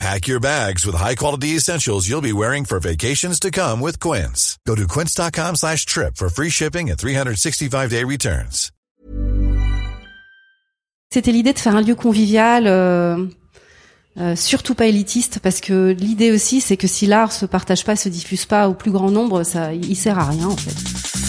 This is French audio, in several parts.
Pack your bags with high-quality essentials you'll be wearing for vacations to come with Quince. Go to quince.com slash trip for free shipping and 365-day returns. C'était l'idée de faire un lieu convivial, euh, euh, surtout pas élitiste, parce que l'idée aussi, c'est que si l'art se partage pas, se diffuse pas au plus grand nombre, ça, il sert à rien en fait.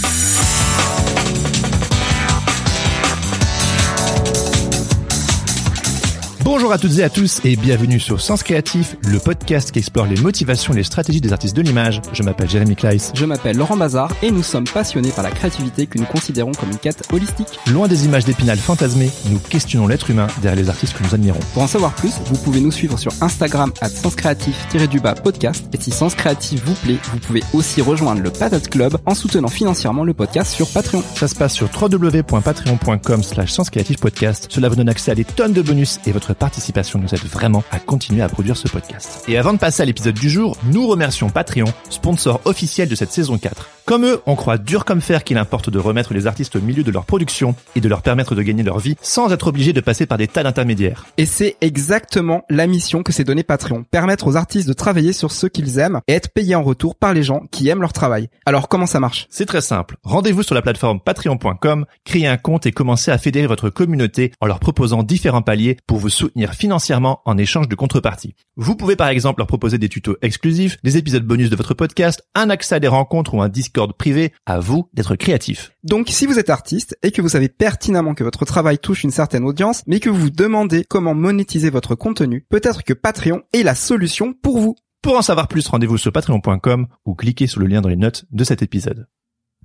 Bonjour à toutes et à tous et bienvenue sur Sens Créatif, le podcast qui explore les motivations et les stratégies des artistes de l'image. Je m'appelle Jérémy Kleiss. Je m'appelle Laurent Bazar et nous sommes passionnés par la créativité que nous considérons comme une quête holistique. Loin des images d'épinal fantasmées, nous questionnons l'être humain derrière les artistes que nous admirons. Pour en savoir plus, vous pouvez nous suivre sur Instagram à senscreatif-du-bas podcast et si Sens Créatif vous plaît, vous pouvez aussi rejoindre le Patate Club en soutenant financièrement le podcast sur Patreon. Ça se passe sur www.patreon.com slash podcast. Cela vous donne accès à des tonnes de bonus et votre participation nous aide vraiment à continuer à produire ce podcast. Et avant de passer à l'épisode du jour, nous remercions Patreon, sponsor officiel de cette saison 4. Comme eux, on croit dur comme fer qu'il importe de remettre les artistes au milieu de leur production et de leur permettre de gagner leur vie sans être obligés de passer par des tas d'intermédiaires. Et c'est exactement la mission que s'est donnée Patreon. Permettre aux artistes de travailler sur ce qu'ils aiment et être payés en retour par les gens qui aiment leur travail. Alors comment ça marche? C'est très simple. Rendez-vous sur la plateforme patreon.com, créez un compte et commencez à fédérer votre communauté en leur proposant différents paliers pour vous soutenir financièrement en échange de contrepartie. Vous pouvez par exemple leur proposer des tutos exclusifs, des épisodes bonus de votre podcast, un accès à des rencontres ou un Discord privé. À vous d'être créatif. Donc si vous êtes artiste et que vous savez pertinemment que votre travail touche une certaine audience, mais que vous vous demandez comment monétiser votre contenu, peut-être que Patreon est la solution pour vous. Pour en savoir plus, rendez-vous sur patreon.com ou cliquez sur le lien dans les notes de cet épisode.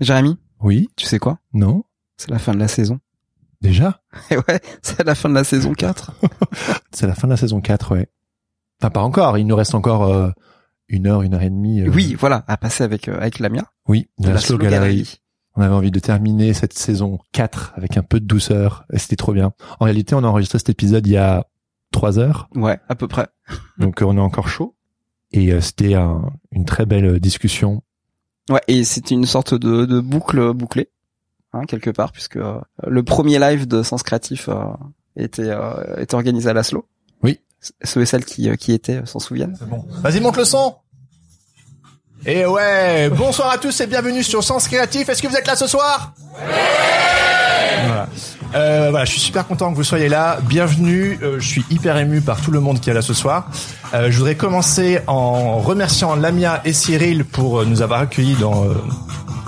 Jérémy, Oui tu sais quoi? Non C'est la fin de la saison. Déjà Et ouais, c'est la fin de la saison 4. C'est la fin de la saison 4, ouais. Enfin, pas encore. Il nous reste encore euh, une heure, une heure et demie. euh, Oui, voilà, à passer avec euh, avec Lamia. Oui, de, la, Slow Slow Gallery. On avait envie de terminer cette saison 4 avec un peu de douceur et c'était trop bien. En réalité, on a enregistré cet épisode il y a trois heures, Ouais, à peu près. donc on est encore chaud. Et euh, c'était un- une très belle discussion. Ouais, et c'était une sorte de, de boucle bouclée, hein, quelque part, puisque euh, le premier live de Sens Créatif euh, était euh, était organisé à Laszlo. Oui. Ceux et celles qui euh, qui étaient euh, s'en souviennent. Bon. Vas-y, monte le son Et ouais, bonsoir à tous et bienvenue sur Sens Créatif. Est-ce que vous êtes là ce soir? Voilà. Euh, voilà, je suis super content que vous soyez là. Bienvenue. Euh, je suis hyper ému par tout le monde qui est là ce soir. Euh, je voudrais commencer en remerciant Lamia et Cyril pour nous avoir accueillis dans euh,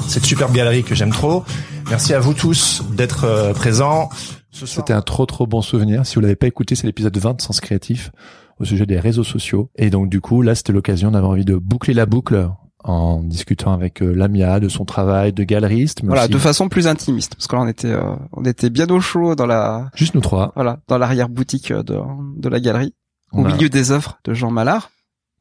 cette superbe galerie que j'aime trop. Merci à vous tous d'être euh, présents. C'était un trop trop bon souvenir. Si vous l'avez pas écouté, c'est l'épisode 20 de Sens Créatif au sujet des réseaux sociaux. Et donc du coup, là, c'était l'occasion d'avoir envie de boucler la boucle en discutant avec euh, Lamia de son travail de galeriste, mais Voilà, aussi de façon plus intimiste, parce que là on était euh, on était bien au chaud dans la juste nous trois. voilà dans l'arrière boutique de de la galerie, On au a- milieu des œuvres de Jean Mallard,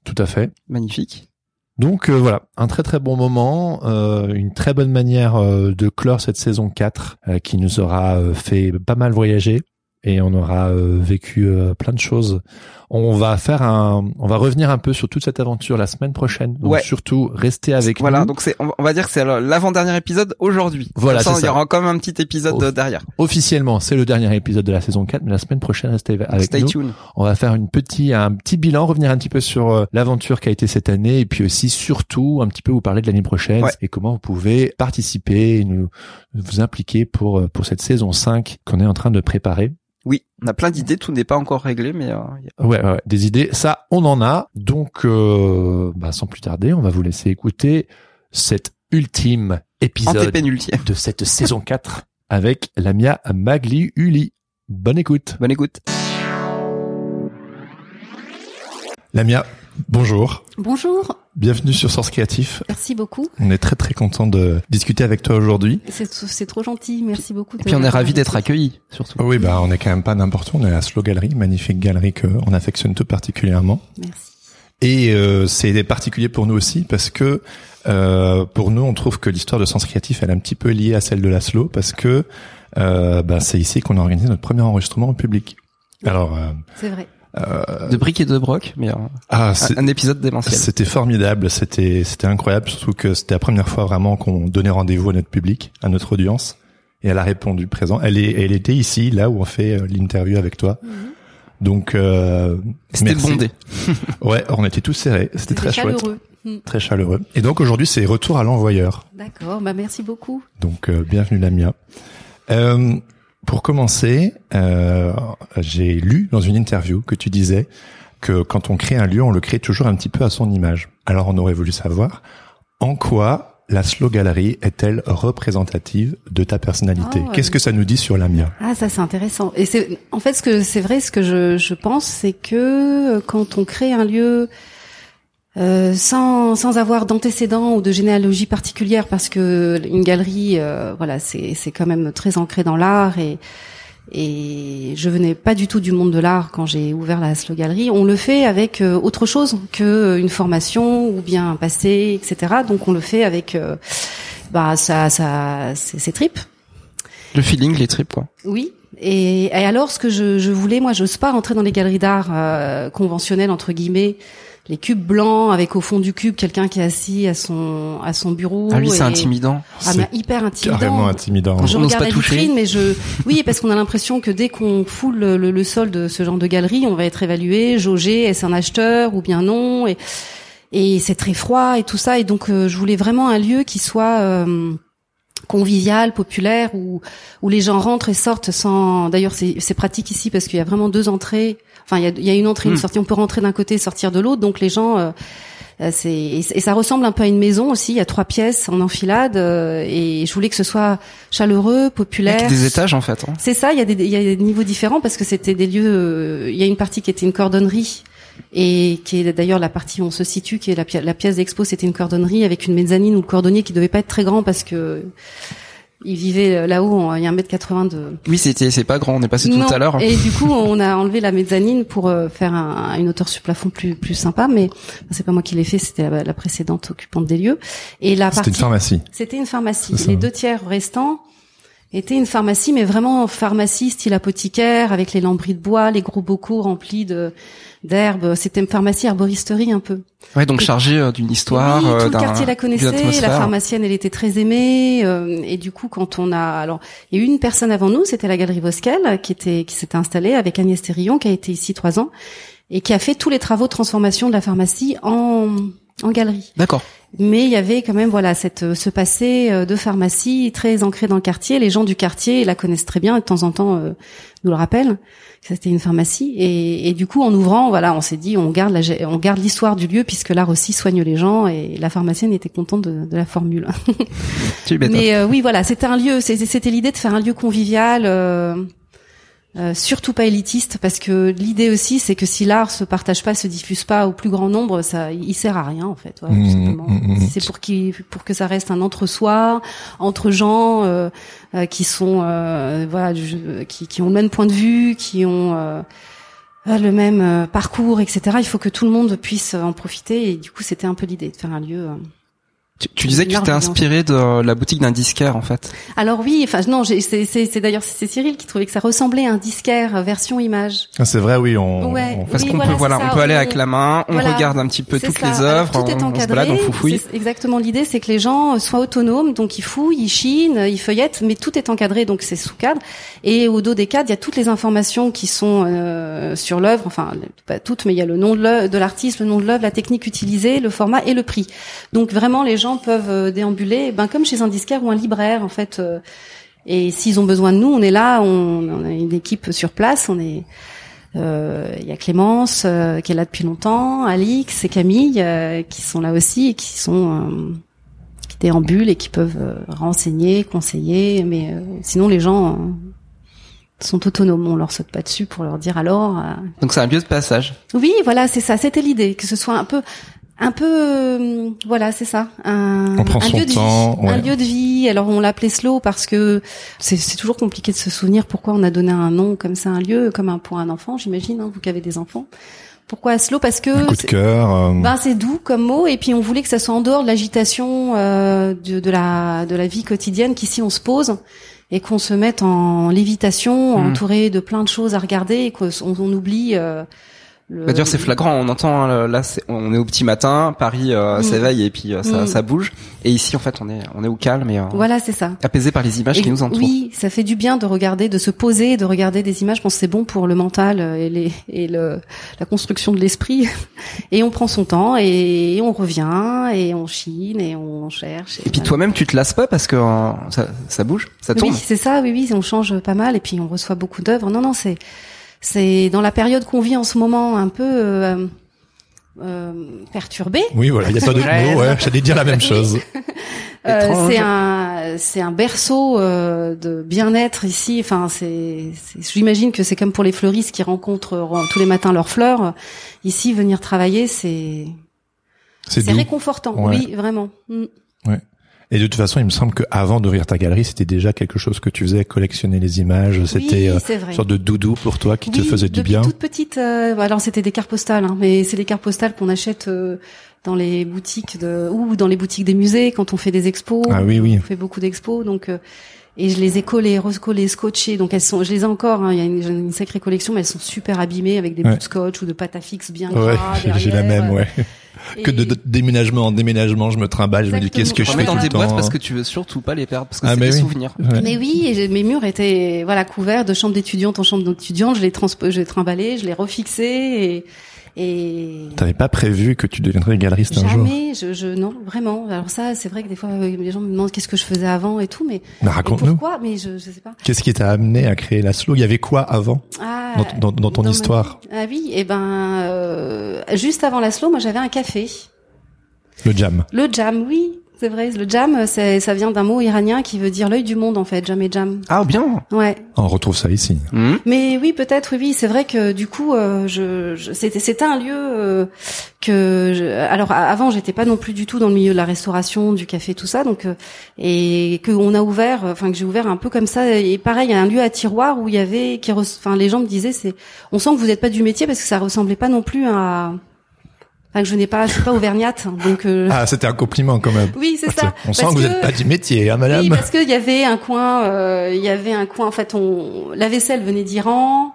Tout à fait. magnifique. Donc euh, voilà, un très très bon moment, euh, une très bonne manière euh, de clore cette saison 4 euh, qui nous aura fait pas mal voyager et on aura vécu plein de choses. On va faire un on va revenir un peu sur toute cette aventure la semaine prochaine. Donc Ouais. surtout restez avec voilà, nous. donc c'est on va dire que c'est l'avant-dernier épisode aujourd'hui. Voilà, ça, il y aura quand même un petit épisode derrière. Officiellement, c'est le dernier épisode de la saison 4, mais la semaine prochaine restez avec Stay nous. tuned. On va faire une petit, un petit bilan, revenir un petit peu sur euh, l'aventure qui a été cette année et puis aussi surtout un petit peu vous parler de l'année prochaine Ouais. et comment vous pouvez participer et nous vous impliquer pour euh, pour cette saison 5 qu'on est en train de préparer. Oui, on a plein d'idées, tout n'est pas encore réglé, mais euh, il y a- Ouais, ouais, ouais, des idées, ça on en a. Donc euh, bah, sans plus tarder, on va vous laisser écouter cet ultime épisode de cette saison 4 avec Lamia Magli Uli. Bonne écoute. Bonne écoute. Lamia, bonjour. Bonjour, Bienvenue sur Source Créatif. merci beaucoup. On est très très content de discuter avec toi aujourd'hui. C'est c'est trop gentil, merci beaucoup. Et puis on est ravis d'être accueillis, surtout. Oui, bah on est quand même pas n'importe où. On est à la Slow Gallery, magnifique galerie que on affectionne tout particulièrement. Merci. Et euh, c'est particulier pour nous aussi parce que euh, pour nous, on trouve que l'histoire de Sens Créatif, elle est un petit peu liée à celle de la Slow parce que Euh, ben, c'est ici qu'on a organisé notre premier enregistrement en public. Alors, euh, C'est vrai. De briques et de broc, mais euh, ah, un, c'est- un épisode démentiel. c'était formidable, c'était c'était incroyable, surtout que c'était la première fois vraiment qu'on donnait rendez-vous à notre public, à notre audience, et elle a répondu présent. Elle est, elle était ici, là où on fait euh, l'interview avec toi. Donc, euh, C'était bondé. Ouais, on était tous serrés, c'était très chouette, chaleureux. Très chaleureux. Et donc aujourd'hui, c'est retour à l'envoyeur. D'accord, bah merci beaucoup. Donc euh, bienvenue Lamia. Euh, pour commencer, euh, j'ai lu dans une interview que tu disais que quand on crée un lieu, on le crée toujours un petit peu à son image. Alors on aurait voulu savoir en quoi la Slow Gallery est-elle représentative de ta personnalité Oh, Qu'est-ce que ça nous dit sur Lamia Ah ça c'est intéressant. Et c'est en fait ce que c'est vrai ce que je, je pense c'est que euh, quand on crée un lieu euh, sans sans avoir d'antécédents ou de généalogie particulière parce que une galerie euh, voilà c'est c'est quand même très ancré dans l'art et et je venais pas du tout du monde de l'art quand j'ai ouvert la Slow Gallery. On le fait avec euh, autre chose que une formation ou bien un passé, etc. Donc on le fait avec euh, bah ça ça c'est ses tripes. Le feeling, les tripes, quoi. Oui. Et, et alors, ce que je, je voulais, moi, j'ose pas rentrer dans les galeries d'art euh, conventionnelles entre guillemets, les cubes blancs avec au fond du cube quelqu'un qui est assis à son à son bureau. Ah oui, c'est intimidant. Ah, mais hyper intimidant. Carrément intimidant. Je On regarde pas la toucher. vitrine, mais je, oui, parce qu'on a l'impression que dès qu'on foule le, le- le sol de ce genre de galerie, on va être évalué, jaugé, est-ce un acheteur ou bien non, et, et c'est très froid et tout ça, et donc euh, je voulais vraiment un lieu qui soit euh, convivial, populaire, où où les gens rentrent et sortent sans. D'ailleurs, c'est pratique ici parce qu'il y a vraiment deux entrées. Enfin, il y a, il y a une entrée, une Hmm. sortie. On peut rentrer d'un côté, et sortir de l'autre. Donc les gens. euh, euh, c'est et, et ça ressemble un peu à une maison aussi. Il y a trois pièces en enfilade euh, et je voulais que ce soit chaleureux, populaire. Avec des étages, en fait. hein. C'est ça. Il y a des il y a des niveaux différents parce que c'était des lieux. euh, il y a une partie qui était une cordonnerie et qui est d'ailleurs la partie où on se situe, qui est la, pi- la pièce d'expo. C'était une cordonnerie avec une mezzanine ou le cordonnier qui devait pas être très grand parce que il vivait là-haut. en- Il y a un mètre 80 de Oui, c'était, c'est pas grand. On est passé non. tout à l'heure. Et du coup, on a enlevé la mezzanine pour euh, faire un- une hauteur sur plafond plus plus sympa. Mais c'est pas moi qui l'ai fait, c'était la, la précédente occupante des lieux. Et la C'était partie, une pharmacie. c'était une pharmacie. Les deux tiers restants étaient une pharmacie, mais vraiment pharmacie style apothicaire, avec les lambris de bois, les gros bocaux remplis de d'herbes. C'était une pharmacie herboristerie un peu. Ouais, donc chargé euh, d'une histoire, Oui, euh, tout le quartier la connaissait. La pharmacienne, elle était très aimée. euh, et du coup, quand on a, alors, il y a eu une personne avant nous, c'était la galerie Voskel, qui était, qui s'était installée avec Agnès Thérillon, qui a été ici trois ans et qui a fait tous les travaux de transformation de la pharmacie en en galerie. D'accord. Mais il y avait quand même voilà cette ce passé euh, de pharmacie très ancré dans le quartier. Les gens du quartier la connaissent très bien et de temps en temps euh, nous le rappellent que c'était une pharmacie. Et, et du coup, en ouvrant, voilà, on s'est dit on garde la, on garde l'histoire du lieu puisque l'art aussi soigne les gens et la pharmacienne était contente de, de la formule. Tu. Mais euh, oui, voilà, c'était un lieu, c'était c'était l'idée de faire un lieu convivial. euh, euh, surtout pas élitiste parce que l'idée aussi c'est que si l'art se partage pas se diffuse pas au plus grand nombre ça il sert à rien en fait Mmh, simplement. mmh, mmh. Si c'est pour qui pour que ça reste un entre-soi entre gens euh, euh, qui sont euh, voilà du- qui, qui ont le même point de vue qui ont le même parcours etc il faut que tout le monde puisse en profiter et du coup c'était un peu l'idée de faire un lieu euh, Tu, tu disais que tu t'es inspiré de la boutique d'un disquaire, en fait. Alors oui, enfin non, c'est d'ailleurs c'est Cyril qui trouvait que ça ressemblait à un disquaire version image. Ah, c'est vrai, oui, on. Ouais. on- Parce Oui, qu'on voilà, peut, voilà, on ça. peut aller avec la main, on Voilà. regarde un petit peu toutes ça. les Alors, œuvres, tout est on, on se encadré. balade, on foufouille. Exactement l'idée, c'est que les gens soient autonomes, donc ils fouillent, ils chinent, ils feuillettent, mais tout est encadré, donc c'est sous cadre. Et au dos des cadres, il y a toutes les informations qui sont euh, sur l'œuvre, enfin pas toutes, mais il y a le nom de l'artiste, le nom de l'œuvre, la technique utilisée, le format et le prix. Donc vraiment, les gens peuvent euh, déambuler, ben comme chez un disquaire ou un libraire en fait. euh, et s'ils ont besoin de nous, on est là, on, on a une équipe sur place, on est euh, il y a Clémence euh, qui est là depuis longtemps, Alix et Camille euh, qui sont là aussi et qui sont qui déambulent et qui peuvent renseigner, conseiller. Mais sinon, les gens sont autonomes. On leur saute pas dessus pour leur dire alors. Donc c'est un lieu de passage. oui, voilà, c'est ça. C'était l'idée que ce soit un peu, un peu, euh, voilà, c'est ça. Un, On prend un son lieu de temps, vie, un lieu de vie. Alors on l'appelait slow parce que c'est c'est toujours compliqué de se souvenir pourquoi on a donné un nom comme ça, à un lieu, comme un pour un enfant, j'imagine, hein, vous qui avez des enfants. Pourquoi slow? Parce que Un coup de c'est- cœur. euh, ben c'est doux comme mot et puis on voulait que ça soit en dehors de l'agitation euh, de, de la de la vie quotidienne qu'ici on se pose et qu'on se mette en lévitation, Mhm. entouré de plein de choses à regarder et qu'on on oublie. Euh, le- Bah, D'ailleurs, c'est flagrant. On entend hein, là, c'est- on est au petit matin, Paris euh, Mm. s'éveille et puis euh, ça, Mm. ça bouge. Et ici, en fait, on est on est au calme et euh, Voilà, c'est ça. apaisé par les images Et qui nous entourent. Oui, ça fait du bien de regarder, de se poser, de regarder des images. Je pense c'est bon pour le mental euh, et, les, et le, la construction de l'esprit. Et on prend son temps et on revient et on chine et on cherche. Et puis toi-même, tu te lasses pas parce que euh, ça, ça bouge, ça tourne. Oui, c'est ça. Oui, oui, on change pas mal et puis on reçoit beaucoup d'œuvres. Non, non, c'est c'est dans la période qu'on vit en ce moment un peu euh, euh, perturbée. Oui, voilà, il y a pas d'autre Ouais. mot. Ouais, j'allais dire la même chose. Euh, c'est un c'est un berceau euh, de bien-être ici. Enfin, c'est j'imagine que c'est comme pour les fleuristes qui rencontrent euh, tous les matins leurs fleurs. Ici, venir travailler, c'est C'est réconfortant. Ouais. Oui, vraiment. Mm. Et de toute façon, il me semble qu'avant d'ouvrir ta galerie, c'était déjà quelque chose que tu faisais, collectionner les images. C'était oui, euh, une sorte de doudou pour toi qui te faisait du bien. toute petite, euh, alors c'était des cartes postales, hein, mais c'est des cartes postales qu'on achète euh, dans les boutiques de ou dans les boutiques des musées quand on fait des expos. Ah oui, oui. On fait beaucoup d'expos, donc euh, et je les ai collées, recollées, scotchées. Donc elles sont, je les ai encore. hein, Il y a une, une sacrée collection, mais elles sont super abîmées avec des Ouais. bouts de scotch ou de pâte à fixe bien Ouais, gras j'ai la même, ouais. Et- Que de, de déménagement en déménagement, je me trimballe, je me dis qu'est-ce que je fais dans tout temps. boîtes parce que tu veux surtout pas les perdre parce que Ah, c'est des oui. souvenirs. Ouais. Mais oui, et mes murs étaient voilà couverts de chambres d'étudiantes en chambre d'étudiantes. Je les transpo, je les trimballais, je les refixais et et T'avais pas prévu que tu deviendrais galeriste un jour? Jamais, je, je non, vraiment. Alors ça, c'est vrai que des fois euh, les gens me demandent qu'est-ce que je faisais avant et tout, mais et raconte-nous. pourquoi Mais je, je sais pas. Qu'est-ce qui t'a amené à créer la slow Il y avait quoi avant? Ah, dans, dans, dans ton histoire. Ah oui, et ben euh, juste avant la slow, moi j'avais un café, Le jam. le jam. Oui, c'est vrai. Le jam, c'est ça vient d'un mot iranien qui veut dire l'œil du monde en fait. Jam et jam. Ah bien. Ouais. On retrouve ça ici. Mhm. Mais oui, peut-être, oui, oui. C'est vrai que du coup, euh, je, je- c'était, c'était un lieu euh, que, je- alors avant, j'étais pas non plus du tout dans le milieu de la restauration, du café, tout ça, donc euh, et que on a ouvert, enfin que j'ai ouvert un peu comme ça. Et pareil, il y a un lieu à tiroir où il y avait, qui, enfin les gens me disaient, c'est, on sent que vous n'êtes pas du métier parce que ça ressemblait pas non plus à, enfin je n'ai pas, je suis pas auvergnate, donc. euh, Ah, c'était un compliment quand même. Oui, c'est ça. On sent que vous n'êtes pas du métier, hein, madame oui, parce qu'il y avait un coin, euh, il y avait un coin. En fait, on, la vaisselle venait d'Iran.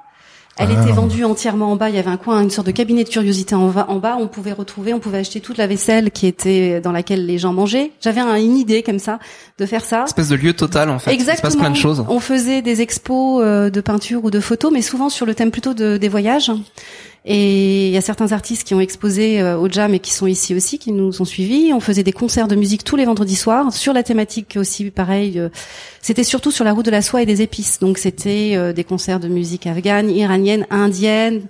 Elle Ah. était vendue entièrement en bas. Il y avait un coin, une sorte de cabinet de curiosité en, va- en bas. On pouvait retrouver, on pouvait acheter toute la vaisselle qui était dans laquelle les gens mangeaient. J'avais un- une idée comme ça de faire ça. Espèce de lieu total en fait. Il se Exactement. passe plein de choses. On faisait des expos euh, de peinture ou de photos, mais souvent sur le thème plutôt de, des voyages. Et il y a certains artistes qui ont exposé euh, au Jam et qui sont ici aussi, qui nous ont suivis. On faisait des concerts de musique tous les vendredis soirs sur la thématique aussi, pareil. euh, c'était surtout sur la route de la soie et des épices. Donc c'était euh, des concerts de musique afghane, iranienne, indienne.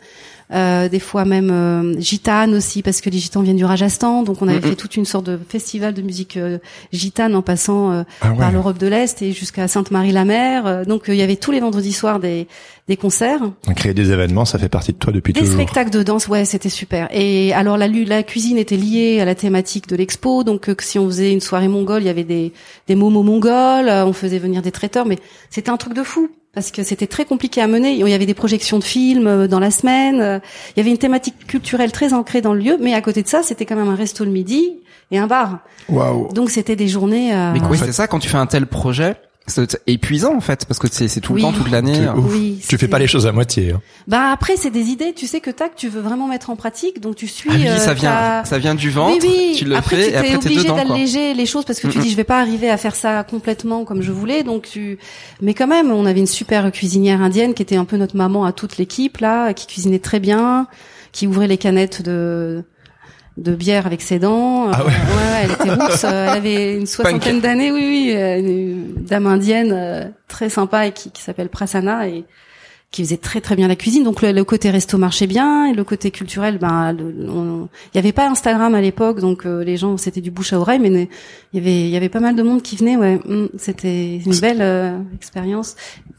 Euh, des fois même euh, gitane aussi parce que les gitans viennent du Rajasthan donc on avait fait toute une sorte de festival de musique euh, gitane en passant euh, Ah ouais. par l'Europe de l'Est et jusqu'à Sainte-Marie-la-Mer. Euh, Donc il y avait tous les vendredis soirs des, des concerts, Créer des événements, ça fait partie de toi depuis des toujours. spectacles de danse. Ouais, c'était super. Et alors la, la cuisine était liée à la thématique de l'expo. Donc si on faisait une soirée mongole, il y avait des, des momos mongols. on faisait venir des traiteurs, mais c'était un truc de fou. Parce que c'était très compliqué à mener. Il y avait des projections de films euh, dans la semaine. euh, Il y avait une thématique culturelle très ancrée dans le lieu. Mais à côté de ça, c'était quand même un resto le midi et un bar. Waouh. Donc c'était des journées. euh, Mais En oui, fait- c'est ça quand tu fais un tel projet, c'est épuisant en fait parce que c'est tout Oui. le temps, toute l'année. Ouf. Oui, Tu fais pas les choses à moitié. hein. Bah après c'est des idées, tu sais que tac, tu veux vraiment mettre en pratique, donc tu suis. Ah oui, euh, ça vient, ta- ça vient du ventre. oui, oui. Tu le après, fais tu et après obligé d'alléger les choses parce que tu Mm, dis je vais pas arriver à faire ça complètement comme je voulais, donc tu. Mais quand même, on avait une super cuisinière indienne qui était un peu notre maman à toute l'équipe là, qui cuisinait très bien, qui ouvrait les canettes de de bière avec ses dents. Ah Euh, ouais. elle était rousse. euh, elle avait une soixantaine d'années, oui, oui, euh, une dame indienne euh, très sympa et qui, qui s'appelle Prasanna et qui faisait très très bien la cuisine. Donc le, le côté resto marchait bien et le côté culturel, ben il y avait pas Instagram à l'époque, donc euh, les gens c'était du bouche à oreille, mais il y avait il y avait pas mal de monde qui venait. Ouais, Hum, c'était une belle euh, expérience.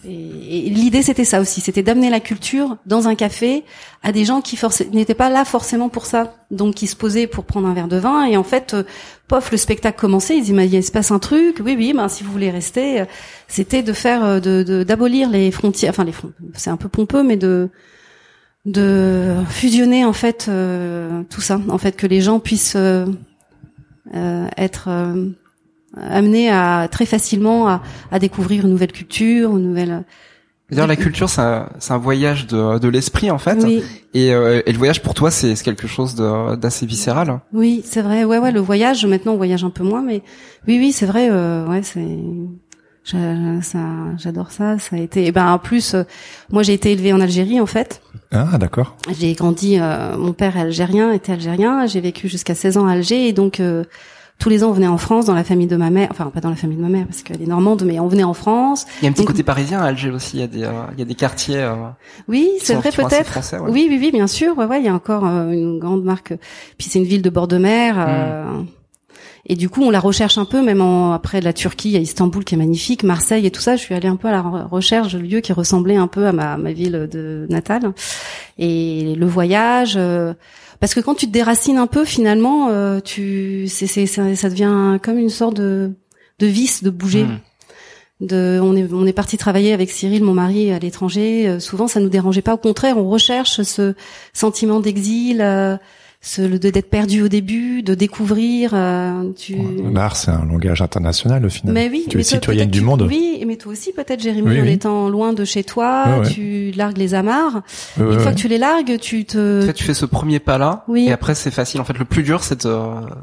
Et, et l'idée c'était ça aussi, c'était d'amener la culture dans un café à des gens qui n'étaient pas là forcément pour ça, donc qui se posaient pour prendre un verre de vin et en fait, euh, pof, le spectacle commençait, ils disaient il se passe un truc, oui oui, ben si vous voulez rester, euh, c'était de faire euh, de d'abolir les frontières, enfin les fron- c'est un peu pompeux, mais de de fusionner en fait euh, tout ça, en fait que les gens puissent être euh, amené à très facilement à, à découvrir une nouvelle culture, une nouvelle. D'ailleurs, la culture, c'est un, c'est un voyage de, de l'esprit en fait. Oui, Et, euh, et le voyage pour toi, c'est c'est quelque chose de- d'assez viscéral. oui, c'est vrai. Ouais, ouais, le voyage. Maintenant, on voyage un peu moins, mais oui, oui, c'est vrai. Euh, ouais, c'est. j'adore ça. Ça a été. Et ben, en plus, euh, moi, j'ai été élevée en Algérie, en fait. Ah, d'accord. J'ai grandi. euh, mon père est algérien, était algérien. J'ai vécu jusqu'à 16 ans à Alger, et donc. Tous les ans, on venait en France dans la famille de ma mère, enfin pas dans la famille de ma mère parce qu'elle est normande, mais on venait en France. Il y a un petit Donc- côté parisien à Alger aussi. Il y a des euh, il y a des quartiers. euh, Oui, c'est vrai peut-être. ouais. Oui, oui, oui, bien sûr. Ouais, ouais, il y a encore euh, une grande marque. Puis c'est une ville de bord de mer. euh, Et du coup, on la recherche un peu, même en, après la Turquie, il y a Istanbul qui est magnifique, Marseille et tout ça. Je suis allée un peu à la re- recherche de lieux qui ressemblaient un peu à ma, ma ville de natale. Et le voyage, euh, parce que quand tu te déracines un peu, finalement, euh, tu, c'est, c'est, ça, ça devient comme une sorte de, de vice de bouger. Mm. De, on est, on est parti travailler avec Cyril, mon mari, à l'étranger. Euh, souvent, ça nous dérangeait pas. Au contraire, on recherche ce sentiment d'exil, euh, ce, le de- d'être perdu au début, de découvrir. euh, tu... L'art, c'est un langage international au final. Mais oui, tu es toi, citoyenne du tu- monde. Oui, mais toi aussi, peut-être, Jérémy, Oui, en oui. étant loin de chez toi, ouais. tu largues les amarres. Une ouais, fois ouais. que tu les largues, tu te, En fait, tu fais ce premier pas là, Oui. et après c'est facile. En fait, le plus dur, c'est de,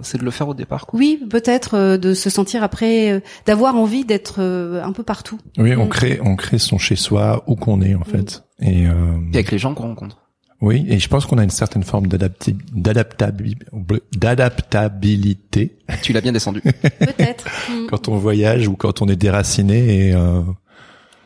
c'est de le faire au départ. Quoi. oui, peut-être euh, de se sentir après, euh, d'avoir envie d'être euh, un peu partout. Oui, on Mm. crée, on crée son chez soi où qu'on est en fait. Et, euh, Et avec les gens qu'on rencontre. Oui, et je pense qu'on a une certaine forme d'adaptabilité Tu l'as bien descendu. Peut-être. Quand on voyage ou quand on est déraciné. Et euh,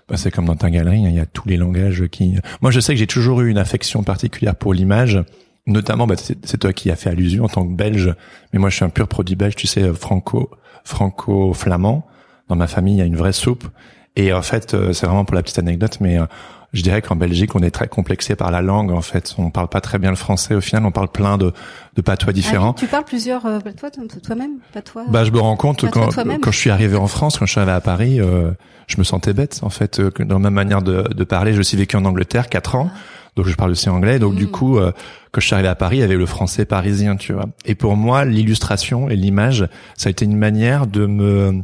bah, c'est comme dans ta galerie, hein, il y a tous les langages qui. Moi, je sais que j'ai toujours eu une affection particulière pour l'image. Notamment, bah, c'est c'est toi qui as fait allusion en tant que Belge, mais moi je suis un pur produit belge, tu sais, euh, franco, franco-flamand. Dans ma famille, il y a une vraie soupe. Et en fait, euh, c'est vraiment pour la petite anecdote, mais euh, je dirais qu'en Belgique, on est très complexé par la langue. En fait, on parle pas très bien le français. Au final, on parle plein de, de patois Ah différents. tu parles plusieurs, euh, toi, toi- toi-même, pas toi. Bah, je me rends compte quand, quand je suis arrivé en France, quand je suis arrivé à Paris, euh, je me sentais bête en fait. euh, dans ma manière de, de parler, je suis vécu en Angleterre quatre ans, donc je parle aussi anglais. Donc du Mm. coup, euh, quand je suis arrivé à Paris, il y avait le français parisien, tu vois. Et pour moi, l'illustration et l'image, ça a été une manière de me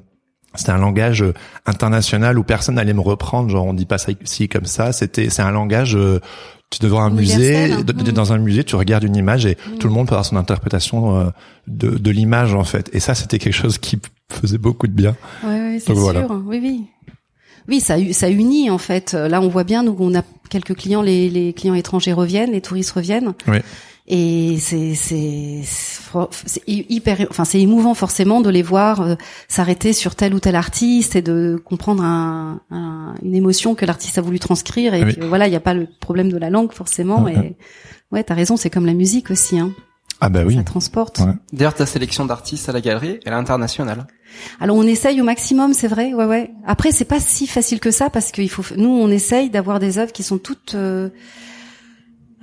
c'était un langage euh, international où personne n'allait me reprendre. Genre, on dit pas ça ici comme ça. C'était, c'est un langage. euh, tu devrais un musée, mm. dans un musée, tu regardes une image et Mm. tout le monde peut avoir son interprétation euh, de, de l'image en fait. Et ça, c'était quelque chose qui faisait beaucoup de bien. Oui, oui, c'est sûr. voilà. Oui, oui. Oui, ça, ça unit en fait. Là, on voit bien, nous, on a quelques clients, les, les clients étrangers reviennent, les touristes reviennent. Oui. Et c'est c'est c'est hyper, enfin c'est émouvant forcément de les voir euh, s'arrêter sur tel ou tel artiste et de comprendre un, un- une émotion que l'artiste a voulu transcrire. Et Oui. que, voilà, il n'y a pas le problème de la langue forcément. Mhm. Et ouais, t'as raison, c'est comme la musique aussi. Hein. Ah bah oui. Ça transporte. Ouais. D'ailleurs, ta sélection d'artistes à la galerie, elle est internationale. Alors on essaye au maximum, c'est vrai, ouais ouais. Après c'est pas si facile que ça parce qu'il faut, nous on essaye d'avoir des œuvres qui sont toutes euh,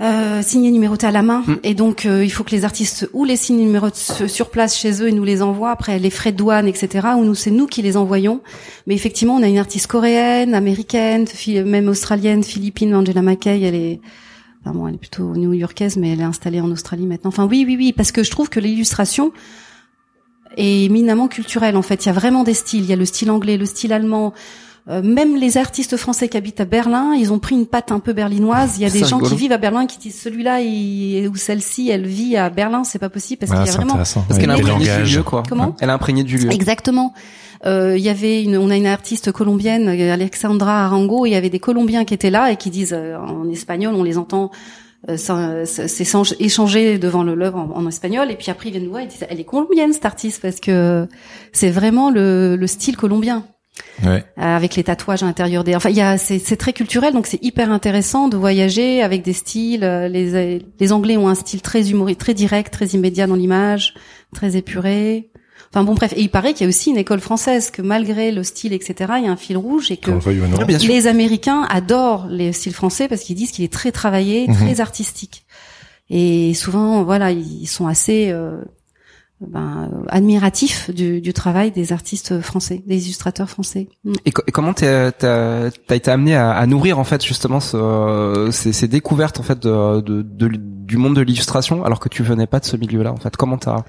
euh, signées numérotées à la main Mm. et donc euh, il faut que les artistes ou les signent numérotés sur- place chez eux et nous les envoient après les frais de douane etc. Ou nous c'est nous qui les envoyons. Mais effectivement on a une artiste coréenne, américaine, même australienne, philippine, Angela McKay, elle est Enfin, bon, elle est plutôt new-yorkaise, mais elle est installée en Australie maintenant. Enfin, oui, oui, oui, parce que je trouve que l'illustration est éminemment culturelle. En fait, il y a vraiment des styles. Il y a le style anglais, le style allemand. Euh, même les artistes français qui habitent à Berlin, ils ont pris une patte un peu berlinoise. Il y a des gens rigolo. qui vivent à Berlin qui disent celui-là il- ou celle-ci, elle vit à Berlin, c'est pas possible parce Ah, qu'il y a vraiment intéressant. Parce qu'elle a imprégné du lieu, quoi. Comment Elle a imprégné du lieu. Exactement. Euh, Il y avait une, on a une artiste colombienne, euh, Alexandra Arango, et il y avait des Colombiens qui étaient là et qui disent euh, en espagnol, on les entend euh, s'en- s'échange- échanger devant le l'œuvre en, en espagnol, et puis après ils viennent nous voir et disent elle est colombienne cette artiste parce que c'est vraiment le, le style colombien Ouais. euh, avec les tatouages à l'intérieur des. Enfin, il y a c'est c'est très culturel, donc c'est hyper intéressant de voyager avec des styles. euh, Les les Anglais ont un style très humoristique, très direct, très immédiat dans l'image, très épuré. Enfin bon, bref. Et il paraît qu'il y a aussi une école française que malgré le style, etc., il y a un fil rouge et que. Ah, les Américains adorent les styles français parce qu'ils disent qu'il est très travaillé, Mhm. très artistique. Et souvent, voilà, ils sont assez euh, ben, euh, admiratifs du, du travail des artistes français, des illustrateurs français. Mm. Et, co- et comment t'es- t'as t'as été amené à, à nourrir en fait justement ce, ces, ces découvertes en fait de, de, de- du monde de l'illustration alors que tu venais pas de ce milieu-là en fait? Comment t'as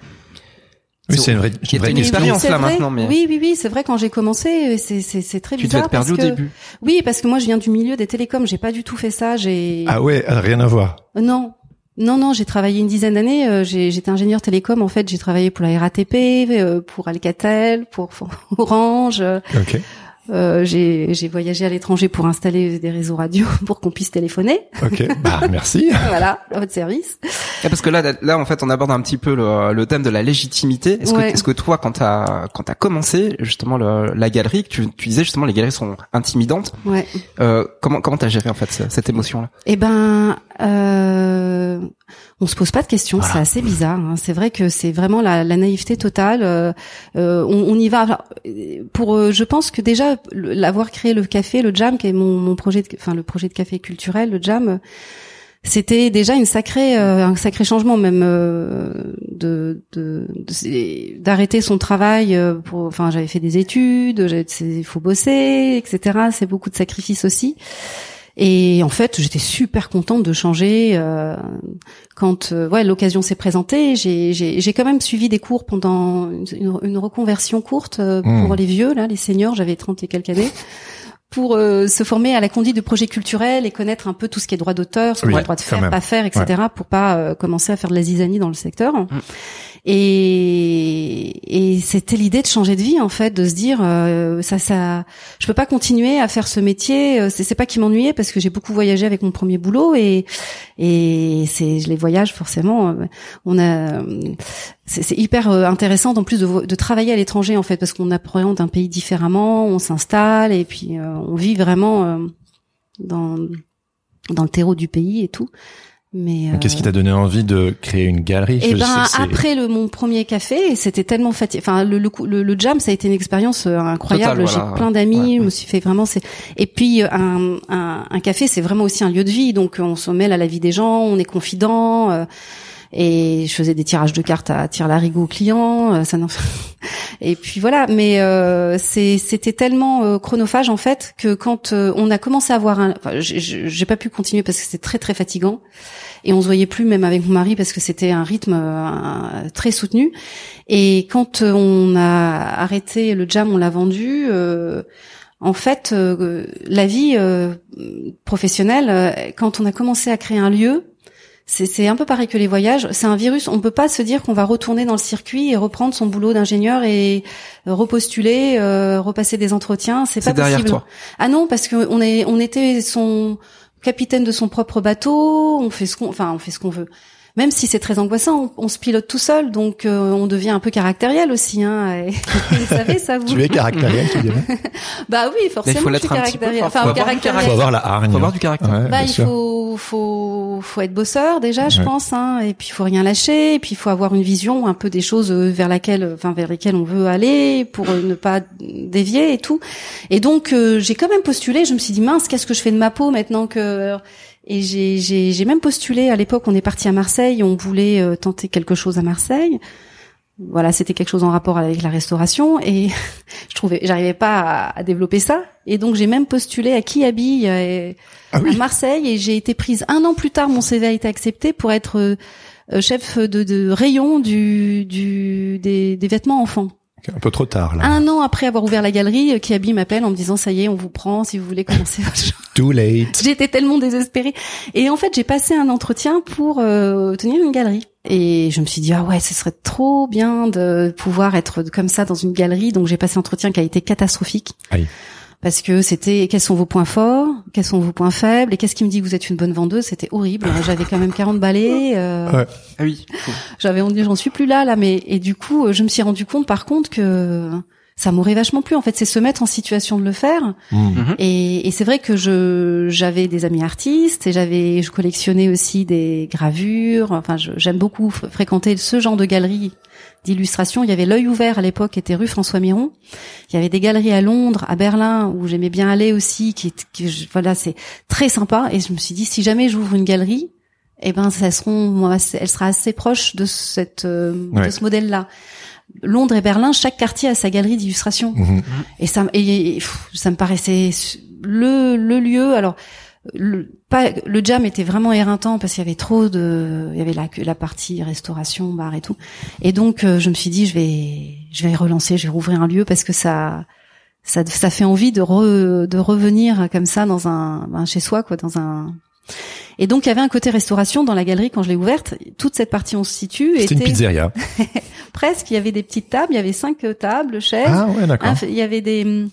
Oui, c'est une, vraie- une vraie une expérience, là, vrai. maintenant, mais- Oui, oui, oui, c'est vrai. Quand j'ai commencé, c'est c'est c'est très Tu devais bizarre être perdu au parce que début. oui, parce que moi je viens du milieu des télécoms. J'ai pas du tout fait ça. J'ai Ah ouais, euh, rien à voir. Euh, non. Non, non, j'ai travaillé une dizaine d'années. euh, j'ai- J'étais ingénieur télécom. En fait, j'ai travaillé pour la RATP, euh, pour Alcatel, pour Orange. euh, Ok. euh, j'ai j'ai voyagé à l'étranger pour installer des réseaux radio pour qu'on puisse téléphoner. Ok. bah merci. voilà, à votre service. Ah, parce que là, là, en fait, on aborde un petit peu le, le thème de la légitimité. Est-ce Ouais. que, est-ce que toi, quand t'as, quand t'as commencé justement le- la galerie, tu, tu disais justement les galeries sont intimidantes. Ouais. Euh, comment, comment t'as géré en fait ce- cette émotion-là? Eh ben, euh, on se pose pas de questions. Voilà. C'est assez bizarre. hein. C'est vrai que c'est vraiment la, la naïveté totale. Euh, euh, on, on y va. Pour, euh, je pense que déjà l'avoir créé le café, le jam, qui est mon, mon projet, de, enfin le projet de café culturel, le jam. C'était déjà une sacrée, euh, un sacré changement même euh, de de- de- d'arrêter son travail. euh, pour, enfin, j'avais fait des études, il faut bosser, etc. C'est beaucoup de sacrifices aussi. Et en fait, j'étais super contente de changer. euh, quand euh, ouais, l'occasion s'est présentée, j'ai, quand même suivi des cours pendant une, reconversion courte euh, Mmh. pour les vieux, là, les seniors. J'avais 30 et quelques années. Pour euh, se former à la conduite de projets culturels et connaître un peu tout ce qui est droit d'auteur, ce qu'on Oui, a le droit de faire, même. pas faire, etc. Pour pas euh, commencer à faire de la zizanie dans le secteur. Mmh. Et, et c'était l'idée de changer de vie en fait, de se dire euh, ça ça je peux pas continuer à faire ce métier. euh, C'est, c'est pas qui m'ennuyait parce que j'ai beaucoup voyagé avec mon premier boulot et et c'est les voyages forcément. euh, On a c'est, hyper euh, intéressant en plus de, de travailler à l'étranger en fait parce qu'on appréhende un pays différemment, on s'installe et puis euh, on vit vraiment euh, dans dans le terreau du pays et tout. Mais euh, Qu'est-ce qui t'a donné envie de créer une galerie? Sais ben après le mon premier café, c'était tellement fatigué. Enfin le, le le le jam, ça a été une expérience euh, incroyable. Voilà. J'ai plein d'amis, Ouais. je me suis fait vraiment. C'est et puis euh, un, un un café, c'est vraiment aussi un lieu de vie. Donc on se mêle à la vie des gens, on est confident. euh, et je faisais des tirages de cartes à tire larigot aux clients. euh, ça et puis voilà. Mais euh, c'était tellement euh, chronophage en fait que quand euh, on a commencé à avoir un, enfin, j'ai- pas pu continuer parce que c'était très très fatigant et on se voyait plus même avec mon mari parce que c'était un rythme euh, très soutenu. Et quand on a arrêté le jam, on l'a vendu. euh, en fait, euh, la vie euh, professionnelle, quand on a commencé à créer un lieu, c'est un peu pareil que les voyages. C'est un virus. On peut pas se dire qu'on va retourner dans le circuit et reprendre son boulot d'ingénieur et euh, repostuler, euh, repasser des entretiens. C'est pas derrière possible. toi. Ah non, parce que on est, on était son capitaine de son propre bateau. On fait ce qu'on, enfin, on fait ce qu'on veut. Même si c'est très angoissant, on, on se pilote tout seul, donc euh, on devient un peu caractériel aussi. Hein, et- vous savez ça vous Tu es caractériel, tu dirais. Bah oui, forcément. faut je l'être un petit peu, faut Enfin, caractériel. Faut avoir la hargne. Faut avoir du caractère. Ouais, Bah, il sûr. faut, faut, faut être bosseur déjà, je Ouais. pense, hein, et puis il faut rien lâcher, et puis il faut avoir une vision un peu des choses euh, vers laquelle, enfin vers lesquelles on veut aller pour euh, ne pas dévier et tout. Et donc euh, j'ai quand même postulé. Je me suis dit mince, qu'est-ce que je fais de ma peau maintenant que et j'ai même postulé à l'époque. On est parti à Marseille, on voulait euh, tenter quelque chose à Marseille. Voilà, c'était quelque chose en rapport avec la restauration et je trouvais, j'arrivais pas à, à développer ça. Et donc j'ai même postulé à Kiabi euh, Ah oui. à Marseille et j'ai été prise un an plus tard. Mon CV a été accepté pour être euh, euh, chef de, de rayon du, du des, des vêtements enfants. Un peu trop tard, là. Un an après avoir ouvert la galerie, euh, Kiabi m'appelle en me disant ça y est, on vous prend si vous voulez commencer votre chose. Too late. J'étais tellement désespérée. Et en fait, j'ai passé un entretien pour euh, tenir une galerie. Et je me suis dit ah ouais, ce serait trop bien de pouvoir être comme ça dans une galerie. Donc j'ai passé un entretien qui a été catastrophique. Aïe. Parce que c'était quels sont vos points forts, quels sont vos points faibles, et qu'est-ce qui me dit que vous êtes une bonne vendeuse? C'était horrible. J'avais quand même 40 balais. euh, Ouais. Ah oui. J'avais envie, j'en suis plus là, là. Mais et du coup, je me suis rendu compte, par contre, que ça m'aurait vachement plu. En fait, c'est se mettre en situation de le faire. Mm. Et, et c'est vrai que je j'avais des amis artistes et j'avais je collectionnais aussi des gravures. Enfin, j'aime beaucoup fréquenter ce genre de galeries d'illustration. Il y avait l'œil ouvert à l'époque, qui était rue François Miron. Il y avait des galeries à Londres, à Berlin, où j'aimais bien aller aussi. Qui, voilà, c'est très sympa. Et je me suis dit, si jamais j'ouvre une galerie, eh ben, ça seront, elle sera assez proche de cette euh, Ouais. de ce modèle-là. Londres et Berlin, chaque quartier a sa galerie d'illustration. Mhm. Et ça, et, ça me paraissait le, le lieu. Alors, le, pas, le jam était vraiment éreintant parce qu'il y avait trop de, il y avait la, la partie restauration, bar et tout. Et donc, euh, je me suis dit, je vais, je vais relancer, je vais rouvrir un lieu parce que ça, ça, ça fait envie de, re, de revenir comme ça dans un, ben, chez soi, quoi, dans un. Et donc, il y avait un côté restauration dans la galerie quand je l'ai ouverte. Toute cette partie, on se situe. C'était une pizzeria. Presque. Il y avait des petites tables. Il y avait cinq tables, chaises. Ah ouais, d'accord. Il y avait des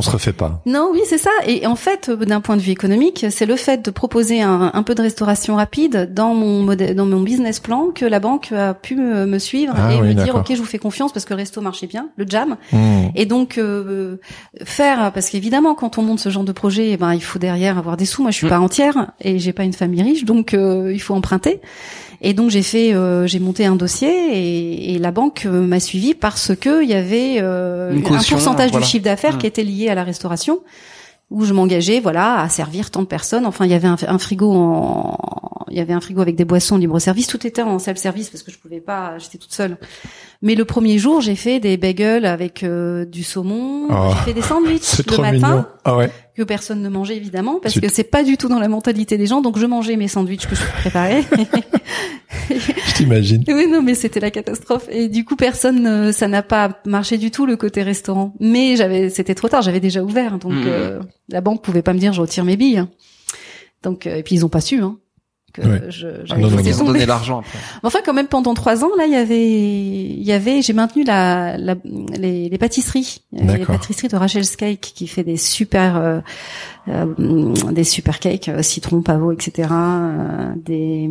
on se refait pas. Non, oui, c'est ça. Et en fait, d'un point de vue économique, c'est le fait de proposer un, un, peu de restauration rapide dans mon modèle, dans mon business plan que la banque a pu me, suivre Ah et oui, me dire ok, je vous fais confiance parce que le resto marchait bien, le jam. Hmm. Et donc euh, faire parce qu'évidemment quand on monte ce genre de projet, eh ben il faut derrière avoir des sous. Moi, je suis Mm. pas entière et j'ai pas une famille riche, donc euh, il faut emprunter. Et donc j'ai fait, euh, j'ai monté un dossier et, et la banque euh, m'a suivi parce que il y avait euh, un pourcentage voilà. du chiffre d'affaires qui était lié à la restauration où je m'engageais voilà à servir tant de personnes enfin il y avait un, un frigo en il y avait un frigo avec des boissons libre service tout était en self service parce que je pouvais pas j'étais toute seule mais le premier jour j'ai fait des bagels avec euh, du saumon Oh. j'ai fait des sandwichs le matin mignon. Ah ouais. Que personne ne mangeait évidemment parce Tu- que c'est pas du tout dans la mentalité des gens donc je mangeais mes sandwichs que je préparais Je t'imagine. oui, non, mais c'était la catastrophe. Et du coup, personne, ça n'a pas marché du tout le côté restaurant. Mais j'avais, c'était trop tard, j'avais déjà ouvert, donc Mhm. euh, la banque pouvait pas me dire je retire mes billes. Donc, euh, et puis ils ont pas su. Hein, que Ouais. je, Ah, non, non, donné l'argent Enfin, quand même, pendant trois ans, là, il y avait, il y avait, j'ai maintenu la, la les, les pâtisseries, Il y avait les pâtisseries de Rachel's Cake qui fait des super, euh, euh, des super cakes, euh, citron, pavot, etc., euh, des,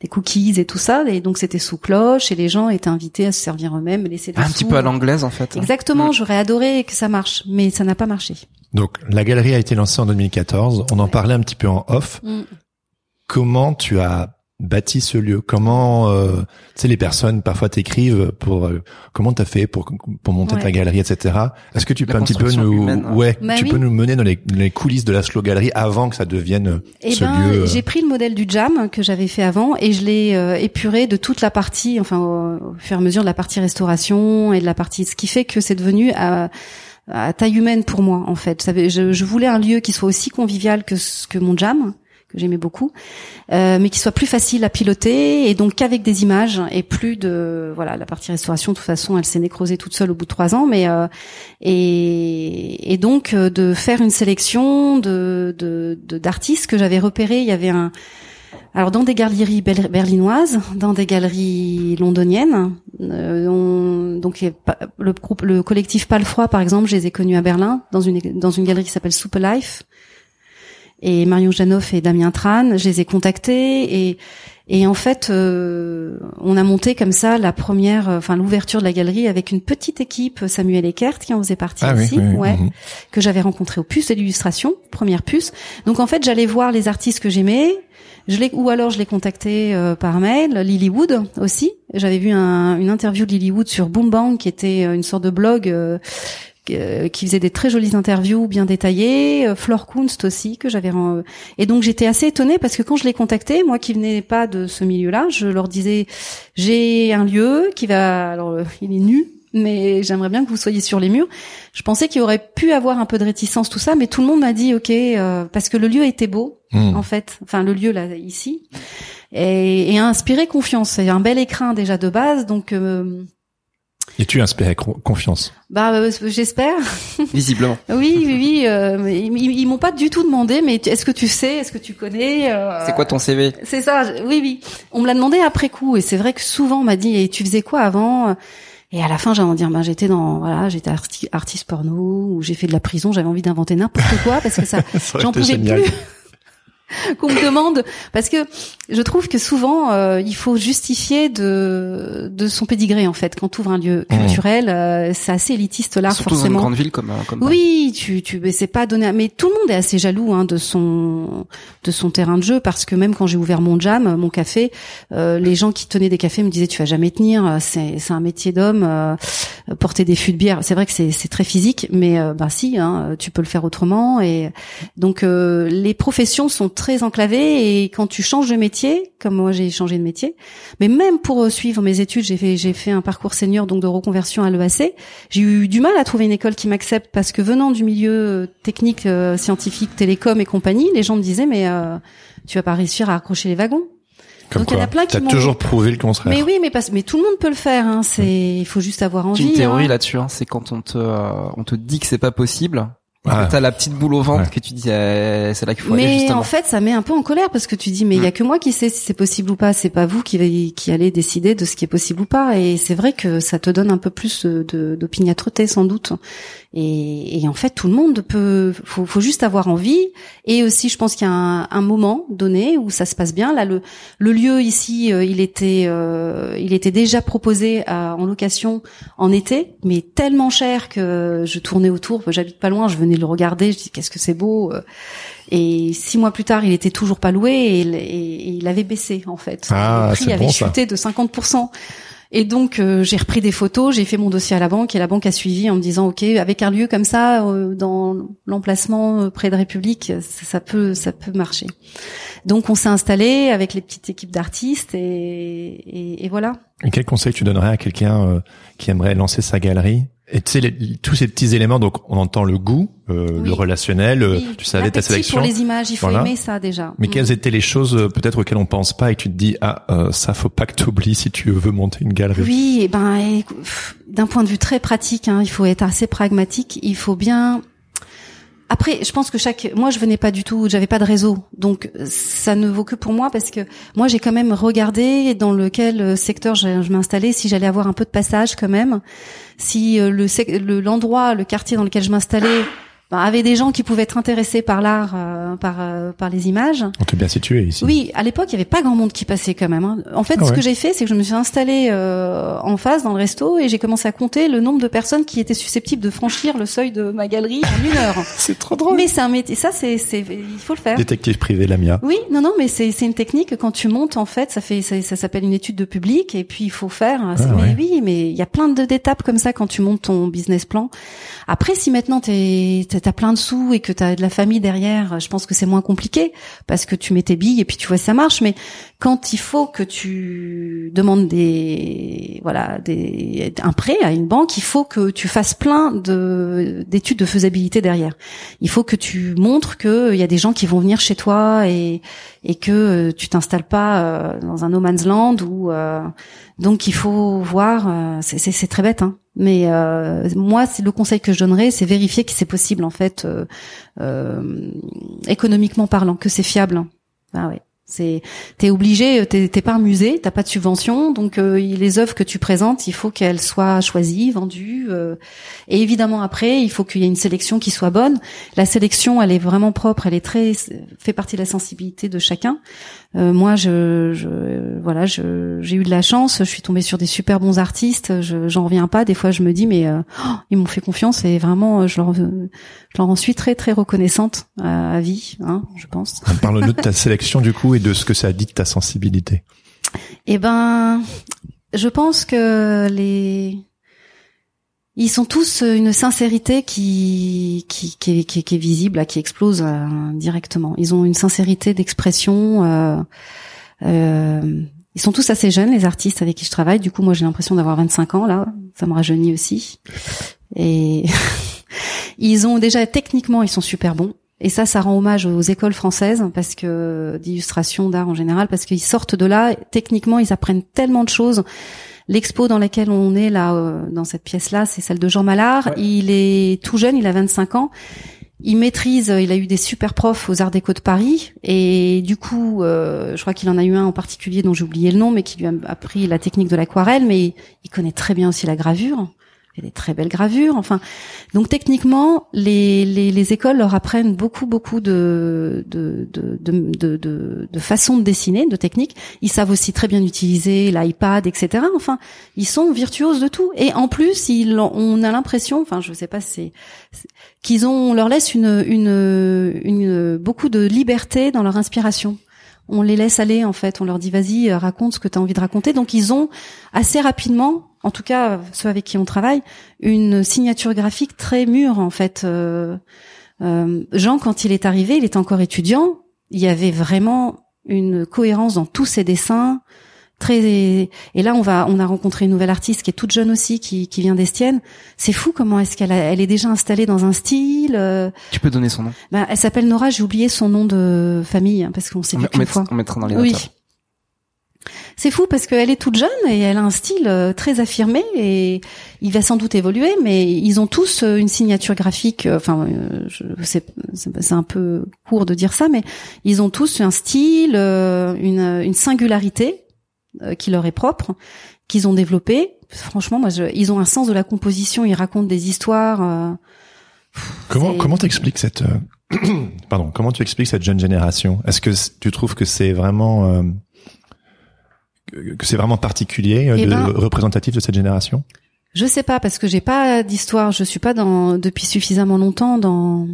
des cookies et tout ça. Et donc, c'était sous cloche et les gens étaient invités à se servir eux-mêmes, laisser des Un petit peu à l'anglaise en fait. Exactement. Mm. J'aurais adoré que ça marche, mais ça n'a pas marché. Donc la galerie a été lancée en 2014. On en parlait un petit peu en off. Mm. Comment tu as bâti ce lieu? Comment euh, tu sais les personnes parfois t'écrivent pour euh, comment t'as fait pour pour monter Ouais. ta galerie etc. Est-ce que tu peux un petit peu nous humaine, hein. ouais Bah tu oui. peux nous mener dans les, les coulisses de la slow galerie avant que ça devienne euh, Eh ce ben, lieu euh, j'ai pris le modèle du jam que j'avais fait avant et je l'ai euh, épuré de toute la partie, enfin au, au fur et à mesure de la partie restauration et de la partie, ce qui fait que c'est devenu à, à taille humaine pour moi en fait. Je, je voulais un lieu qui soit aussi convivial que ce- que mon jam que j'aimais beaucoup, euh, mais qui soit plus facile à piloter et donc qu'avec des images et plus de voilà la partie restauration de toute façon elle s'est nécrosée toute seule au bout de trois ans, mais euh, et, et donc euh, de faire une sélection de de- de- d'artistes que j'avais repérés. Il y avait un alors dans des galeries berlinoises, dans des galeries londoniennes, euh, on- donc le groupe, le collectif Palfroid par exemple, je les ai connus à Berlin dans une dans une galerie qui s'appelle Super Life. Et Marion Janoff et Damien Tran, je les ai contactés et et en fait, euh, on a monté comme ça la première, euh, enfin l'ouverture de la galerie avec une petite équipe, Samuel Eckert qui en faisait partie ah oui, aussi, oui, oui, ouais mhm. que j'avais rencontré au puce et l'illustration, première puce. Donc en fait, j'allais voir les artistes que j'aimais, je les ou alors je les contactais euh, par mail, Lilywood aussi. J'avais vu un- une interview de Lilywood sur Boom Bang qui était euh, une sorte de blog euh, qui faisait des très jolies interviews bien détaillées, euh, Flore Kunst aussi que j'avais ren- et donc j'étais assez étonnée parce que quand je les contactais, moi qui venais pas de ce milieu-là, je leur disais j'ai un lieu qui va alors euh, il est nu mais j'aimerais bien que vous soyez sur les murs. Je pensais qu'il aurait pu avoir un peu de réticence tout ça, mais tout le monde m'a dit OK euh, parce que le lieu était beau Mhm. en fait, enfin le lieu là ici et, et a inspiré confiance. C'est un bel écrin déjà de base, donc euh, Et tu inspirais co- confiance. bah euh, j'espère. Visiblement. Oui, oui, oui. euh, ils, m'ont pas du tout demandé, mais est-ce que tu sais, est-ce que tu connais euh, C'est quoi ton CV C'est ça. Oui, oui. On me l'a demandé après coup, et c'est vrai que souvent on m'a dit, et tu faisais quoi avant? Et à la fin, j'allais en dire, ben j'étais dans, voilà, j'étais arti- artiste porno, ou j'ai fait de la prison. J'avais envie d'inventer n'importe quoi parce que ça, j'en pouvais génial. plus. qu'on me demande parce que je trouve que souvent euh, il faut justifier de de son pédigré en fait quand tu ouvres un lieu Mmh. culturel euh, c'est assez élitiste là Surtout dans une forcément grande ville comme euh, comme oui, tu, tu, mais c'est pas donné. à- Mais tout le monde est assez jaloux hein, de son, de son terrain de jeu parce que même quand j'ai ouvert mon jam, mon café, euh, les gens qui tenaient des cafés me disaient tu vas jamais tenir. euh, C'est, c'est un métier d'homme. euh, porter des fûts de bière, c'est vrai que c'est, c'est très physique, mais bah si, hein, tu peux le faire autrement. Et donc euh, les professions sont très enclavé et quand tu changes de métier, comme moi j'ai changé de métier, mais même pour euh, suivre mes études, j'ai fait j'ai fait un parcours senior donc de reconversion à l'EAC. J'ai eu du mal à trouver une école qui m'accepte parce que venant du milieu euh, technique, euh, scientifique, télécom et compagnie, les gens me disaient mais tu vas pas réussir à accrocher les wagons. Comme Donc il y en a plein qui T'as toujours prouvé le contraire. Mais oui, mais pas, mais tout le monde peut le faire. Hein. C'est, il faut juste avoir envie. J'ai une théorie hein. là-dessus. Hein. C'est quand on te, on te dit que c'est pas possible ah. T'as la petite boule au ventre que tu dis euh, c'est là qu'il faut mais aller justement. en fait ça met un peu en colère parce que tu dis mais il y a mm. que moi qui sais si c'est possible ou pas c'est pas vous qui qui allez décider de ce qui est possible ou pas et c'est vrai que ça te donne un peu plus de d'opiniâtreté sans doute et, et, en fait, tout le monde peut. Faut, faut juste avoir envie. Et aussi, je pense qu'il y a un, un, moment donné où ça se passe bien. Là, le, le lieu ici, euh, il était, euh, il était déjà proposé à, en location en été, mais tellement cher que je tournais autour. J'habite pas loin, je venais le regarder. Je dis qu'est-ce que c'est beau. Euh. Et six mois plus tard, il était toujours pas loué et, et, il avait baissé en fait. Ah, le prix avait chuté de 50 et donc euh, j'ai repris des photos, j'ai fait mon dossier à la banque et la banque a suivi en me disant ok avec un lieu comme ça euh, dans l'emplacement euh, près de République ça, peut ça peut marcher. Donc on s'est installé avec les petites équipes d'artistes et, et, voilà. Et quel conseil tu donnerais à quelqu'un qui aimerait lancer sa galerie? Et tu sais, tous ces petits éléments, donc on entend le goût, euh, le relationnel, euh, tu savais ta sélection. pour les images, il faut aimer ça déjà. Mais quelles mm. étaient les choses euh, peut-être auxquelles on pense pas et tu te dis ah ça faut pas que tu oublies si tu veux monter une galerie. Oui, et ben d'un point de vue très pratique, hein, il faut être assez pragmatique. Il faut bien après, je pense que chaque, moi, je venais pas du tout, j'avais pas de réseau, donc ça ne vaut que pour moi parce que moi, j'ai quand même regardé dans lequel secteur je, m'installais, si j'allais avoir un peu de passage quand même, si euh, le l'endroit, le quartier dans lequel je m'installais bah, avait des gens qui pouvaient être intéressés par l'art, euh, par euh, par les images. On est bien situé ici. Oui, à l'époque, il y avait pas grand monde qui passait quand même. Hein. En fait, ah ce que j'ai fait, c'est que je me suis installée euh, en face dans le resto et j'ai commencé à compter le nombre de personnes qui étaient susceptibles de franchir le seuil de ma galerie en une heure. c'est trop drôle. Mais c'est un métier. Ça, c'est c'est il faut le faire. Détective privé, Lamia. Oui, non, non, mais c'est c'est une technique. Quand tu montes, en fait, ça fait ça, ça s'appelle une étude de public et puis il faut faire. Ah mais oui, mais il y a plein d'étapes comme ça quand tu montes ton business plan. Après, si maintenant t'es t'as plein de sous et que tu as de la famille derrière, je pense que c'est moins compliqué parce que tu mets tes billes et puis tu vois ça marche. Mais quand il faut que tu demandes des voilà des un prêt à une banque, il faut que tu fasses plein de d'études de faisabilité derrière. Il faut que tu montres que il y a des gens qui vont venir chez toi et et que tu t'installes pas euh, dans un no man's land ou euh, donc il faut voir. Euh, c'est très bête, hein. Mais moi, c'est le conseil que je donnerais, c'est vérifier que c'est possible en fait, économiquement parlant, que c'est fiable. Ah ouais. C'est t'es obligé, t'es, pas musée, t'as pas de subvention, donc euh, les œuvres que tu présentes, il faut qu'elles soient choisies, vendues, euh, et évidemment après, il faut qu'il y ait une sélection qui soit bonne. La sélection, elle est vraiment propre, elle est très fait partie de la sensibilité de chacun. Euh, moi, je, je voilà, je, j'ai eu de la chance, je suis tombée sur des super bons artistes, je, j'en reviens pas. Des fois, je me dis mais oh, ils m'ont fait confiance et vraiment, je leur, je leur en suis très très reconnaissante à, vie, hein, je pense. Parle-nous de ta sélection du coup et de ce que ça dit de ta sensibilité. Eh ben, je pense que les ils sont tous une sincérité qui qui, qui, qui, qui est visible, qui explose euh, directement. Ils ont une sincérité d'expression. Euh, euh, ils sont tous assez jeunes, les artistes avec qui je travaille. Du coup, moi, j'ai l'impression d'avoir 25 ans là. Ça me rajeunit aussi. Et ils ont déjà techniquement, ils sont super bons. Et ça, ça rend hommage aux écoles françaises parce que d'illustration, d'art en général, parce qu'ils sortent de là. Techniquement, ils apprennent tellement de choses. L'expo dans laquelle on est là, euh, dans cette pièce-là, c'est celle de Jean Mallard. Il est tout jeune, il a 25 ans. Il maîtrise, il a eu des super profs aux Arts Déco de Paris et du coup, euh, je crois qu'il en a eu un en particulier dont j'ai oublié le nom, mais qui lui a appris la technique de l'aquarelle, mais il connaît très bien aussi la gravure. Il y a des très belles gravures. Enfin, donc techniquement, les, les, les écoles leur apprennent beaucoup beaucoup de de, de, de, de, de façons de dessiner, de techniques. Ils savent aussi très bien utiliser l'iPad, etc. Enfin, ils sont virtuoses de tout. Et en plus, ils, on a l'impression, enfin, je sais pas, c'est qu'ils ont, on leur laisse une, une, une beaucoup de liberté dans leur inspiration on les laisse aller en fait, on leur dit vas-y raconte ce que tu as envie de raconter. Donc ils ont assez rapidement en tout cas ceux avec qui on travaille, une signature graphique très mûre en fait. Euh, euh, Jean, quand il est arrivé, il était encore étudiant. il y avait vraiment une cohérence dans tous ses dessins. Très et là on va on a rencontré une nouvelle artiste qui est toute jeune aussi qui, qui vient d'Estienne. C'est fou comment est-ce qu'elle elle est déjà installée dans un style. euh, Tu peux donner son nom? ben, elle s'appelle Nora. J'ai oublié son nom de famille hein, parce qu'on s'est vu qu'une fois. on mettra dans les Oui. notes. C'est fou parce qu'elle est toute jeune et elle a un style euh, très affirmé et il va sans doute évoluer, mais ils ont tous euh, une signature graphique. euh, Enfin, c'est un peu court de dire ça, mais ils ont tous un style, une, une singularité euh, qui leur est propre, qu'ils ont développé. Franchement, moi, je, ils ont un sens de la composition. Ils racontent des histoires. euh, Comment comment t'expliques cette euh, pardon comment tu expliques cette jeune génération? Est-ce que tu trouves que c'est vraiment euh, que c'est vraiment particulier, euh, Eh de, ben- représentatif de cette génération? Je sais pas parce que j'ai pas d'histoire. Je suis pas dans depuis suffisamment longtemps dans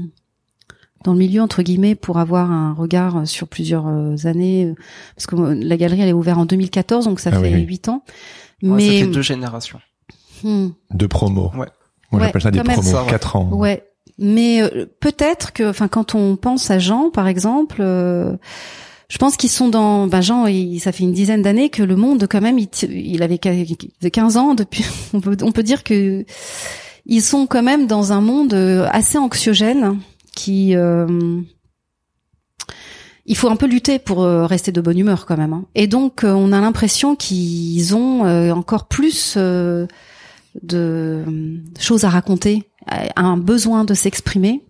dans le milieu entre guillemets pour avoir un regard sur plusieurs euh, années. euh, Parce que euh, la galerie elle est ouverte en 2014 donc ça Ah fait oui, oui. huit ans. Ouais, Mais ça fait deux générations. hmm, De promos. Ouais. Moi Ouais, j'appelle ça des promos. Ça, ouais. Quatre ans. ouais. Mais euh, peut-être que enfin quand on pense à Jean par exemple. euh, je pense qu'ils sont dans. Ben Jean, il, ça fait une dizaine d'années que le monde, quand même, il, il avait qu- il avait 15 ans depuis. On peut, on peut dire que ils sont quand même dans un monde assez anxiogène qui. euh, il faut un peu lutter pour euh, rester de bonne humeur quand même. hein. Et donc, euh, on a l'impression qu'ils ont encore plus de choses à raconter, un besoin de s'exprimer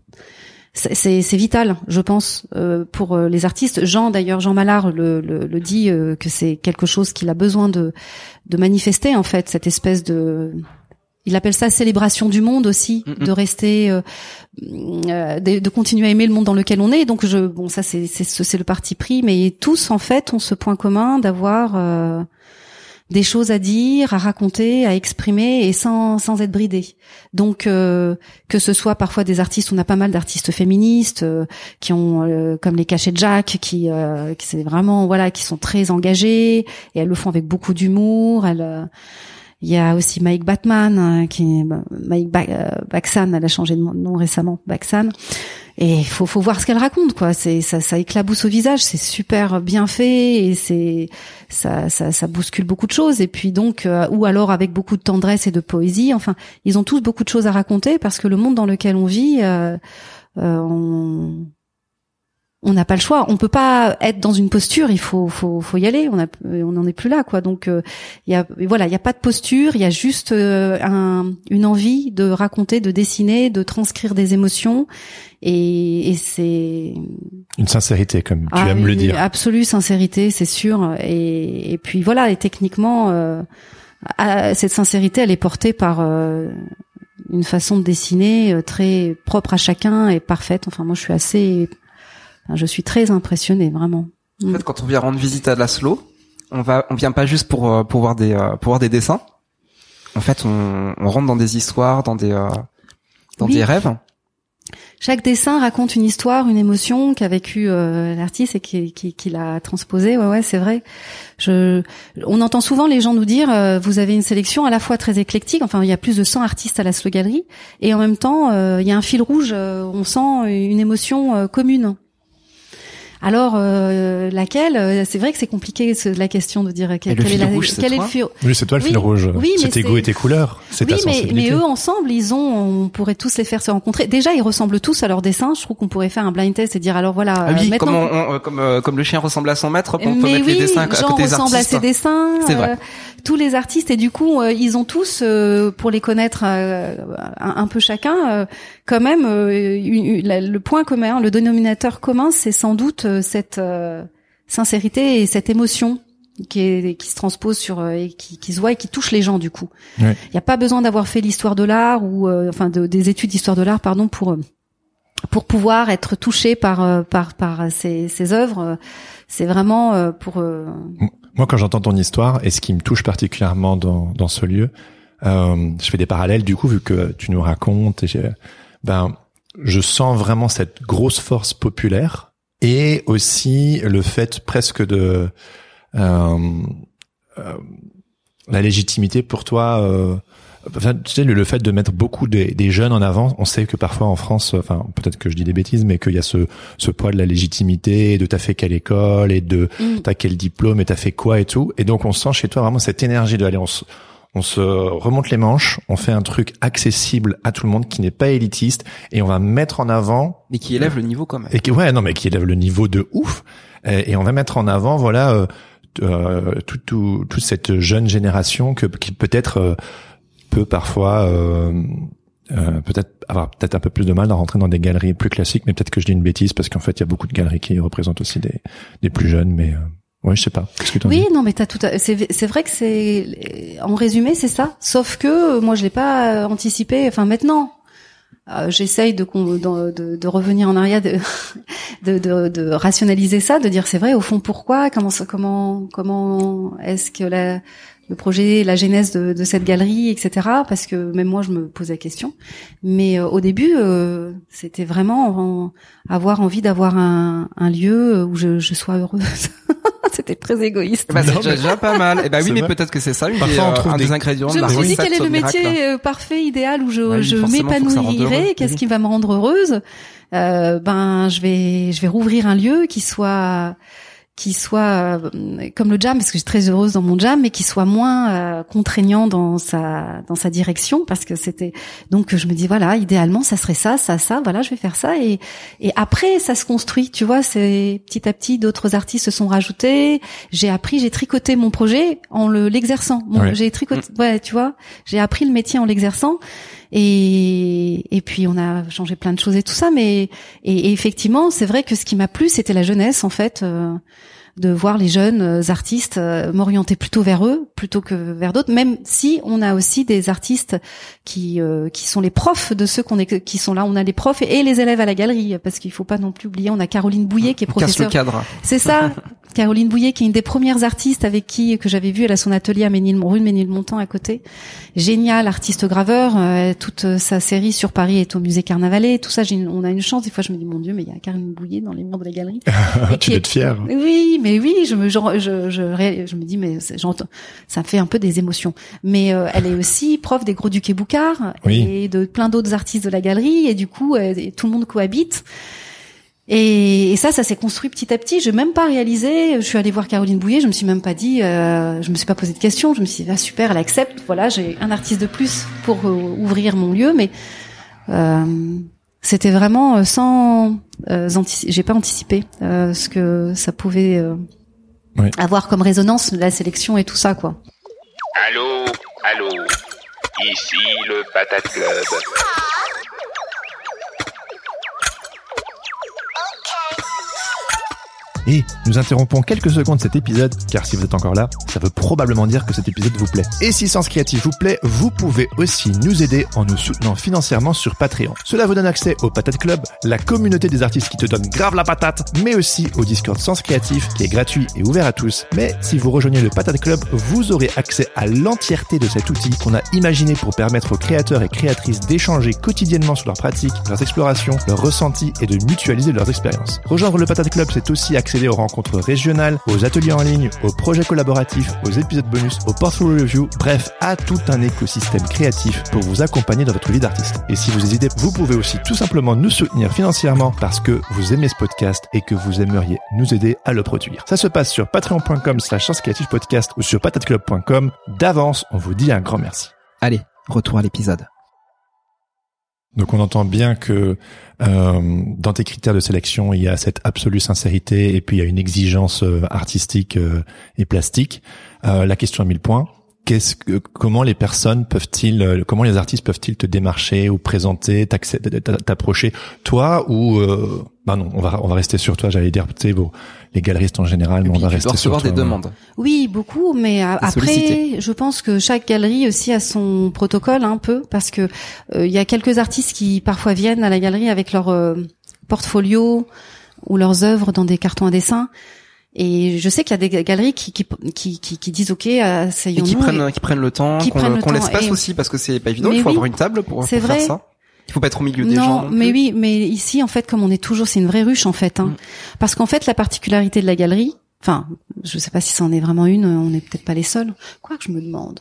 c'est- vital, je pense, pour les artistes. Jean, d'ailleurs, Jean Mallard le, dit que c'est quelque chose qu'il a besoin de de manifester en fait, cette espèce de il appelle ça célébration du monde aussi, Mhm. de rester, euh, euh, de, de continuer à aimer le monde dans lequel on est. Donc je, bon, ça c'est c'est ce- c'est le parti pris, mais tous en fait ont ce point commun d'avoir euh, des choses à dire, à raconter, à exprimer et sans sans être bridé. Donc euh, que ce soit parfois des artistes, on a pas mal d'artistes féministes euh, qui ont euh, comme les cachets de Jacques, qui, euh, qui c'est vraiment voilà, qui sont très engagés et elles le font avec beaucoup d'humour. Elles, euh, il y a aussi Mike Batman, euh, qui bah, Mike ba euh, Baxan, elle a changé de nom récemment, Baxan. Et faut, faut voir ce qu'elle raconte, quoi. C'est ça, ça éclabousse au visage, c'est super bien fait et c'est ça, ça, ça bouscule beaucoup de choses. Et puis donc, euh, ou alors avec beaucoup de tendresse et de poésie. Enfin, ils ont tous beaucoup de choses à raconter parce que le monde dans lequel on vit, euh, euh, on n'a pas le choix. On peut pas être dans une posture. Il faut, faut, faut y aller. On a, on n'en est plus là, quoi. Donc, euh, y a, voilà, il y a pas de posture. Il y a juste euh, un, une envie de raconter, de dessiner, de transcrire des émotions. Et, et c'est Une sincérité, comme tu ah aimes le dire. Absolue sincérité, c'est sûr. Et, et puis voilà, et techniquement, euh, ah, cette sincérité, elle est portée par une façon de dessiner très propre à chacun et parfaite. Enfin, moi, je suis assez, je suis très impressionnée, vraiment. En fait, quand on vient rendre visite à Laszlo, on va, on vient pas juste pour euh, pour voir des euh, pour voir des dessins. En fait, on, on rentre dans des histoires, dans des euh, dans Oui. des rêves. Chaque dessin raconte une histoire, une émotion qu'a vécu euh, l'artiste et qui, qui, qui l'a transposée. Ouais, ouais, c'est vrai. Je, on entend souvent les gens nous dire, euh, vous avez une sélection à la fois très éclectique. Enfin, il y a plus de 100 artistes à la Slow Gallery, et en même temps, euh, il y a un fil rouge. euh, on sent une émotion euh, commune. Alors, euh, laquelle euh, C'est vrai que c'est compliqué ce- la question de dire quel, le quel fil est la, rouge, c'est quel est toi le fil. Oui, c'est toi le Oui, fil rouge. oui, mais c'est tes goûts et tes couleurs. C'est Oui, ta mais, sensibilité. mais eux ensemble, ils ont, on pourrait tous les faire se rencontrer. Déjà, ils ressemblent tous à leur dessin. Je trouve qu'on pourrait faire un blind test et dire alors voilà. Ah euh, oui, maintenant, comme on, on- euh, comme euh, comme le chien ressemble à son maître, on peut mais mettre oui, les dessins à Jean côté des ressemble artistes. à ses dessins. C'est vrai. euh, tous les artistes et du coup, euh, ils ont tous, euh, pour les connaître euh, un, un peu chacun, euh, quand même euh, une- la- le point commun, le dénominateur commun, c'est sans doute euh, cette euh, sincérité et cette émotion qui, est, qui se transpose sur euh, et qui, qui se voit et qui touche les gens du coup. Il Ouais. n'y a pas besoin d'avoir fait l'histoire de l'art ou euh, enfin de- des études d'histoire de l'art, pardon, pour pour pouvoir être touché par par par ces, ces œuvres. C'est vraiment euh, pour euh, Moi, quand j'entends ton histoire, et ce qui me touche particulièrement dans, dans ce lieu, euh, je fais des parallèles du coup, vu que tu nous racontes, et j'ai- ben, je sens vraiment cette grosse force populaire et aussi le fait presque de euh, euh, la légitimité pour toi euh, enfin, tu sais, le, fait de mettre beaucoup des, des jeunes en avant, on sait que parfois en France, enfin peut-être que je dis des bêtises, mais qu'il y a ce, ce poids de la légitimité, de t'as fait quelle école et de Mm. t'as quel diplôme et t'as fait quoi et tout. Et donc on sent chez toi vraiment cette énergie de aller, on on se remonte les manches, on fait un truc accessible à tout le monde qui n'est pas élitiste et on va mettre en avant Mais qui élève le niveau quand même. et qui ouais non mais qui élève le niveau de ouf et, et on va mettre en avant voilà euh, euh, tout, tout- toute cette jeune génération que qui peut-être euh, peut parfois euh, euh, peut-être avoir peut-être un peu plus de mal à rentrer dans des galeries plus classiques mais peut-être que je dis une bêtise parce qu'en fait il y a beaucoup de galeries qui représentent aussi des des plus jeunes mais euh, ouais je sais pas que Oui, non, mais t'as tout. à- C'est c'est vrai que c'est en résumé, c'est ça. Sauf que euh, moi, je l'ai pas euh, anticipé. Enfin, maintenant, euh, j'essaye de, de, de, revenir en arrière, de, de, de, rationaliser ça, de dire c'est vrai. Au fond, pourquoi Comment comment comment est-ce que la, le projet, la genèse de, de cette galerie, etc. Parce que même moi, je me pose la question. Mais euh, au début, euh, c'était vraiment en- avoir envie d'avoir un, un lieu où je, je sois heureuse. c'était très égoïste. Bah, c'est déjà, pas mal. Et bah oui, mais peut-être que c'est ça, une Parfois, des, on euh, trouve un des- des ingrédients Je de me suis dit quel est le métier euh, parfait, idéal où je, Ouais, je m'épanouirais, qu'est-ce qui va me rendre heureuse? Euh, Ben, je vais, je vais rouvrir un lieu qui soit, qui soit euh, comme le jam, parce que je suis très heureuse dans mon jam, mais qui soit moins euh, contraignant dans sa, dans sa direction, parce que c'était. Donc je me dis voilà, idéalement, ça serait ça, ça, ça. Voilà, je vais faire ça, et et après ça se construit. Tu vois, c'est petit à petit d'autres artistes se sont rajoutés. J'ai appris, j'ai tricoté mon projet en le l'exerçant. Ouais. J'ai tricoté, ouais, tu vois, j'ai appris le métier en l'exerçant. Et, et puis on a changé plein de choses et tout ça, mais et, et effectivement, c'est vrai que ce qui m'a plu, c'était la jeunesse en fait, euh, de voir les jeunes euh, artistes euh, m'orienter plutôt vers eux plutôt que vers d'autres. Même si on a aussi des artistes qui euh, qui sont les profs de ceux qu'on est qui sont là. On a les profs et les élèves à la galerie parce qu'il faut pas non plus oublier. On a Caroline Bouillet qui est On casse le professeure cadre. c'est ça. Caroline Bouillet, qui est une des premières artistes avec qui que j'avais vu, elle a son atelier à Ménil, rue de Ménilmontant à côté. Génial, artiste graveur. euh, toute euh, sa série sur Paris est au musée Carnavalet. Tout ça, une- on a une chance. Des fois, je me dis, mon Dieu, mais il y a Caroline Bouillet dans les murs de la galerie. Et tu être fier Oui, mais oui, je me, je, je, je, me dis, mais j'entends, ça fait un peu des émotions. Mais euh, elle est aussi prof des Gros Ducs et Boucard Oui. et de plein d'autres artistes de la galerie. Et du coup, euh, tout le monde cohabite. Et, et ça, ça s'est construit petit à petit. Je n'ai même pas réalisé. Je suis allée voir Caroline Bouillet. Je me suis même pas dit. Euh, je me suis pas posé de questions. Je me suis dit ah, super, elle accepte. Voilà, j'ai un artiste de plus pour euh, ouvrir mon lieu. Mais euh, c'était vraiment euh, sans. Euh, j'ai pas anticipé euh, ce que ça pouvait euh, Oui. avoir comme résonance la sélection et tout ça quoi. Allô, allô, ici le Patate Club. Et nous interrompons quelques secondes cet épisode, car si vous êtes encore là, ça veut probablement dire que cet épisode vous plaît. Et si Sens Créatif vous plaît, vous pouvez aussi nous aider en nous soutenant financièrement sur Patreon. Cela vous donne accès au Patate Club, la communauté des artistes qui te donne grave la patate, mais aussi au Discord Sens Créatif, qui est gratuit et ouvert à tous. Mais si vous rejoignez le Patate Club, vous aurez accès à l'entièreté de cet outil qu'on a imaginé pour permettre aux créateurs et créatrices d'échanger quotidiennement sur leurs pratiques, leurs explorations, leurs ressentis et de mutualiser leurs expériences. Rejoindre le Patate Club, c'est aussi aux rencontres régionales, aux ateliers en ligne, aux projets collaboratifs, aux épisodes bonus, aux portfolio reviews, bref, à tout un écosystème créatif pour vous accompagner dans votre vie d'artiste. Et si vous hésitez, vous pouvez aussi tout simplement nous soutenir financièrement parce que vous aimez ce podcast et que vous aimeriez nous aider à le produire. Ça se passe sur patreon.com slash podcast ou sur patateclub.com. D'avance, on vous dit un grand merci. Allez, retour à l'épisode. Donc on entend bien que euh, dans tes critères de sélection, il y a cette absolue sincérité et puis il y a une exigence euh, artistique euh, et plastique. Euh, la question à mille points. Qu'est-ce que, comment les personnes peuvent-ils, euh, comment les artistes peuvent-ils te démarcher ou présenter, t'approcher, toi ou euh, bah non, on va on va rester sur toi. J'allais dire, tu sais, vos- les galeristes en général, mais on va rester sur recevoir toi. des demandes. Oui, beaucoup, mais Des après, je pense que chaque galerie aussi a son protocole un peu, parce que euh, il y a quelques artistes qui parfois viennent à la galerie avec leur euh, portfolio ou leurs œuvres dans des cartons à dessin. Et je sais qu'il y a des galeries qui qui qui, qui, qui disent ok, Et asseyons-nous. qui et- prennent, qui prennent le temps, qu'on l'espace et- aussi, parce que c'est pas évident. Il faut oui. avoir une table pour, pour C'est faire vrai. ça. Il faut pas être au milieu des non, gens. non mais oui, mais ici en fait, comme on est toujours, c'est une vraie ruche en fait, hein. Mm. parce qu'en fait, la particularité de la galerie, enfin, je sais pas si c'en est vraiment une, on n'est peut-être pas les seuls. Quoi que je me demande,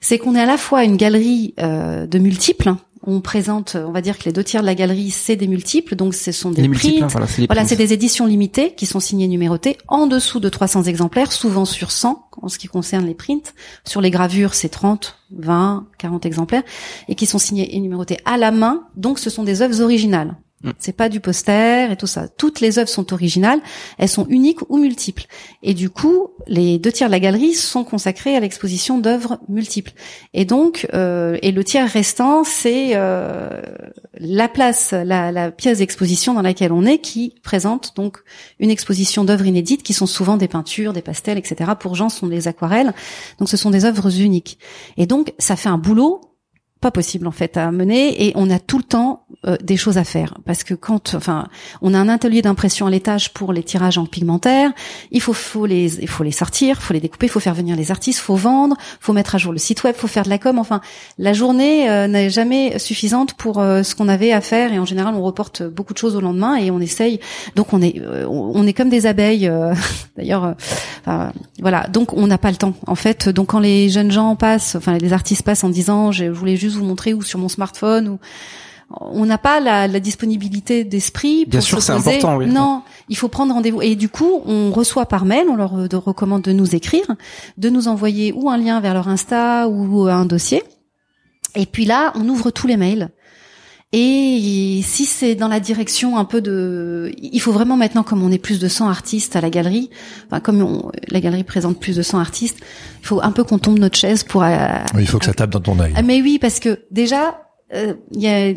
c'est qu'on est à la fois une galerie euh, de multiples. On présente, on va dire que les deux tiers de la galerie, c'est des multiples, donc ce sont des hein, voilà, c'est Voilà, des éditions limitées qui sont signées numérotées en dessous de 300 exemplaires, souvent sur 100 en ce qui concerne les prints. Sur les gravures, c'est 30, 20, 40 exemplaires et qui sont signés et numérotés à la main. Donc ce sont des œuvres originales. Mm. C'est pas du poster et tout ça. Toutes les œuvres sont originales, elles sont uniques ou multiples. Et du coup, les deux tiers de la galerie sont consacrés à l'exposition d'œuvres multiples. Et donc, euh, et le tiers restant, c'est euh, la place, la, la pièce d'exposition dans laquelle on est, qui présente donc une exposition d'œuvres inédites, qui sont souvent des peintures, des pastels, etc. Pour Jean, ce sont des aquarelles. Donc, ce sont des œuvres uniques. Et donc, ça fait un boulot pas possible en fait à mener. Et on a tout le temps euh, des choses à faire. Parce que quand enfin on a un atelier d'impression à l'étage pour les tirages en pigmentaire. Il faut faut les il faut les sortir faut les découper faut faire venir les artistes faut vendre faut mettre à jour le site web faut faire de la com. Enfin la journée euh, n'est jamais suffisante pour euh, ce qu'on avait à faire. Et en général on reporte beaucoup de choses au lendemain et on essaye. Donc on est euh, on est comme des abeilles euh, d'ailleurs euh, voilà. Donc on n'a pas le temps en fait. Donc quand les jeunes gens passent enfin les artistes passent en disant je voulais juste vous montrer ou sur mon smartphone ou on n'a pas la, la disponibilité d'esprit pour Bien sûr, c'est important, oui. Non, il faut prendre rendez-vous. Et du coup, on reçoit par mail, on leur euh, recommande de nous écrire, de nous envoyer ou un lien vers leur Insta ou un dossier. Et puis là, on ouvre tous les mails. Et si c'est dans la direction un peu de, il faut vraiment maintenant, comme on est plus de 100 artistes à la galerie, enfin comme on- la galerie présente plus de 100 artistes, il faut un peu qu'on tombe notre chaise pour. euh, Oui, il faut que ça tape dans ton œil. ah, mais oui, parce que déjà, euh, il y a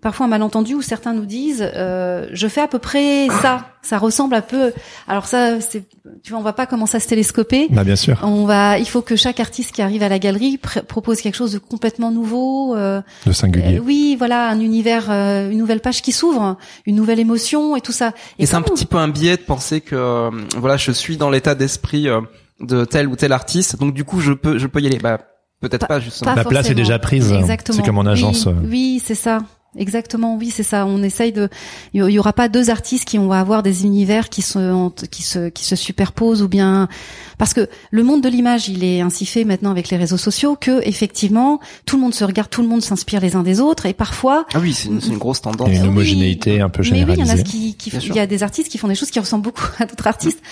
parfois un malentendu où certains nous disent euh, je fais à peu près ça, ça ressemble un peu. Alors ça, c'est, tu vois, on va pas commencer à se télescoper. Bah bien sûr, On va, il faut que chaque artiste qui arrive à la galerie pr- propose quelque chose de complètement nouveau. euh, le singulier. euh, oui, voilà, un univers, euh, une nouvelle page qui s'ouvre, une nouvelle émotion et tout ça. Et c'est un petit peu un biais de penser que euh, voilà, je suis dans l'état d'esprit euh, de tel ou tel artiste, donc du coup je peux je peux y aller. Bah peut-être pas, justement. pas La place est déjà prise. Exactement. C'est comme en agence. Oui, oui, c'est ça. Exactement, oui, c'est ça. On essaye de. Il y aura pas deux artistes qui vont avoir des univers qui se qui se qui se superposent ou bien parce que le monde de l'image, il est ainsi fait maintenant avec les réseaux sociaux que effectivement tout le monde se regarde, tout le monde s'inspire les uns des autres et parfois. Ah oui, c'est une, une grosse tendance. Une Oui. homogénéité un peu Mais oui, il y en a généralisée. qui, qui il y a des artistes qui font des choses qui ressemblent beaucoup à d'autres artistes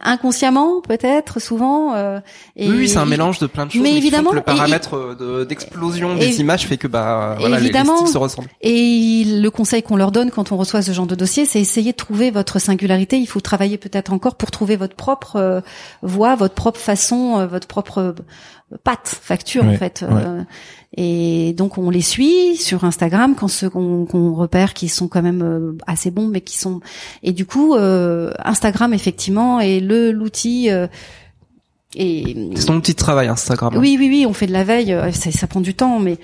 inconsciemment peut-être souvent. euh, et oui, oui, c'est un mélange de plein de choses. Mais évidemment, le paramètre euh, de- d'explosion des images fait que bah voilà, les- les évidemment. styles se ressemblent. Et le conseil qu'on leur donne quand on reçoit ce genre de dossier, c'est essayer de trouver votre singularité. Il faut travailler peut-être encore pour trouver votre propre euh, voix, votre propre façon, euh, votre propre patte, facture Ouais, en fait. Euh, et donc on les suit sur Instagram quand ceux qu'on repère qui sont quand même euh, assez bons, mais qui sont et du coup euh, Instagram effectivement est le l'outil. euh, et C'est ton de travail Instagram. oui, oui, oui, on fait de la veille. Ça, ça prend du temps, mais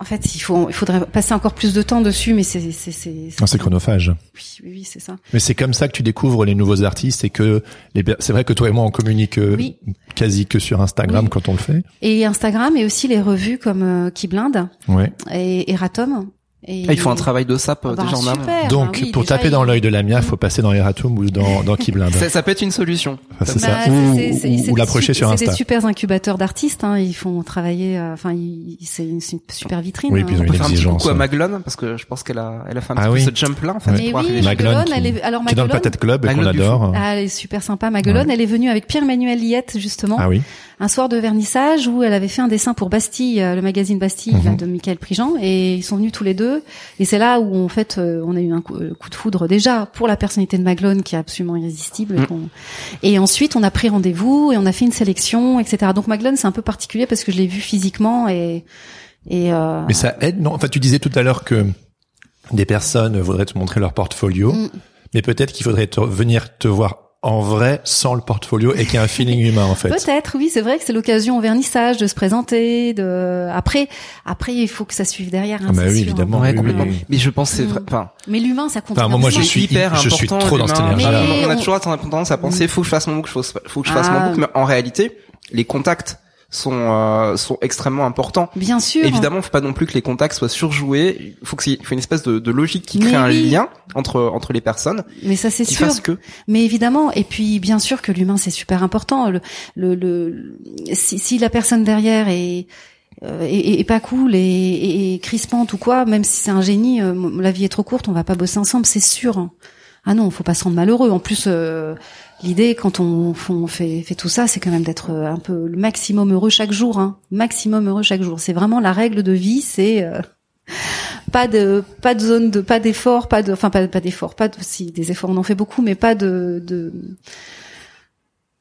en fait, il faut, il faudrait passer encore plus de temps dessus, mais c'est, c'est, c'est. Chronophage. Oui, oui, oui, c'est ça. Mais c'est comme ça que tu découvres les nouveaux artistes et que les c'est vrai que toi et moi on communique euh, Oui. quasi que sur Instagram Oui. quand on le fait. Et Instagram et aussi les revues comme euh, Qui blinde Ouais. et Eratom. Et Ah, il faut un travail de sap euh, Ah bah, déjà en amont. super, Donc bah oui, pour déjà, taper dans il- l'œil de la mienne, faut passer dans Eratum ou dans dans Keyblind. Ça, ça peut être une solution. Enfin, c'est Bah, ça. Ou, c'est- c'est- ou- c'est l'approcher su- sur C'est Insta. des super incubateurs d'artistes. Hein, ils font travailler. euh, Enfin, c'est une, c'est une super vitrine. Oui, puis ils ont hein. On peut une faire un petit exigence. coucou à Maglone parce que je pense qu'elle a, elle a fait un Ah petit oui. peu ce jump là en fait. Oui, Maglone qui- elle est alors Qui est dans le Patate Club et qu'on Maglone adore. Ah, elle est super sympa. Maguelone, Ouais. elle est venue avec Pierre-Emmanuel Liette, justement. Ah oui. un soir de vernissage où elle avait fait un dessin pour Bastille, euh, le magazine Bastille Mhm. de Michael Prigent, et ils sont venus tous les deux. Et c'est là où en fait euh, on a eu un coup, euh, coup de foudre déjà pour la personnalité de Maglone qui est absolument irrésistible. Mm. Et, ensuite on a pris rendez-vous et on a fait une sélection, etc. Donc Maglone c'est un peu particulier parce que je l'ai vu physiquement et et euh, Mais ça aide, non? Enfin, tu disais tout à l'heure que des personnes voudraient te montrer leur portfolio, Mm. mais peut-être qu'il faudrait te- venir te voir en vrai sans le portfolio et qu'il y a un feeling humain en fait. Peut-être, oui, c'est vrai que c'est l'occasion au vernissage de se présenter. De après, après, il faut que ça suive derrière. hein, Ah bah oui, sûr, évidemment. hein. Ouais, oui, complètement. oui, oui. Mais je pense que c'est vrai. Mm. Enfin, Mais l'humain, ça compte. Enfin, moi, je suis- hyper je suis important. trop dans cette l'humain. énergie-là. On a toujours tendance à penser, faut que je fasse mon book, faut, faut que je fasse Ah. mon book, mais en réalité, les contacts sont euh, sont extrêmement importants. Bien sûr. Évidemment, faut pas non plus que les contacts soient surjoués. Il faut que il faut une espèce de, de logique qui crée Mais un oui. lien entre entre les personnes, Mais ça c'est sûr. que. Mais évidemment, et puis bien sûr que l'humain c'est super important. Le, le, le- si, si la personne derrière est euh, est, est pas cool et, et, et crispante ou quoi, même si c'est un génie, euh, la vie est trop courte, on va pas bosser ensemble, c'est sûr. Ah non, faut pas se rendre malheureux. En plus, euh, l'idée quand on, on fait, fait tout ça, c'est quand même d'être euh, un peu le maximum heureux chaque jour. Hein. Maximum heureux chaque jour. C'est vraiment la règle de vie. C'est euh, pas de pas de zone de pas d'effort, pas de enfin pas pas d'effort, pas de si des efforts on en fait beaucoup, mais pas de de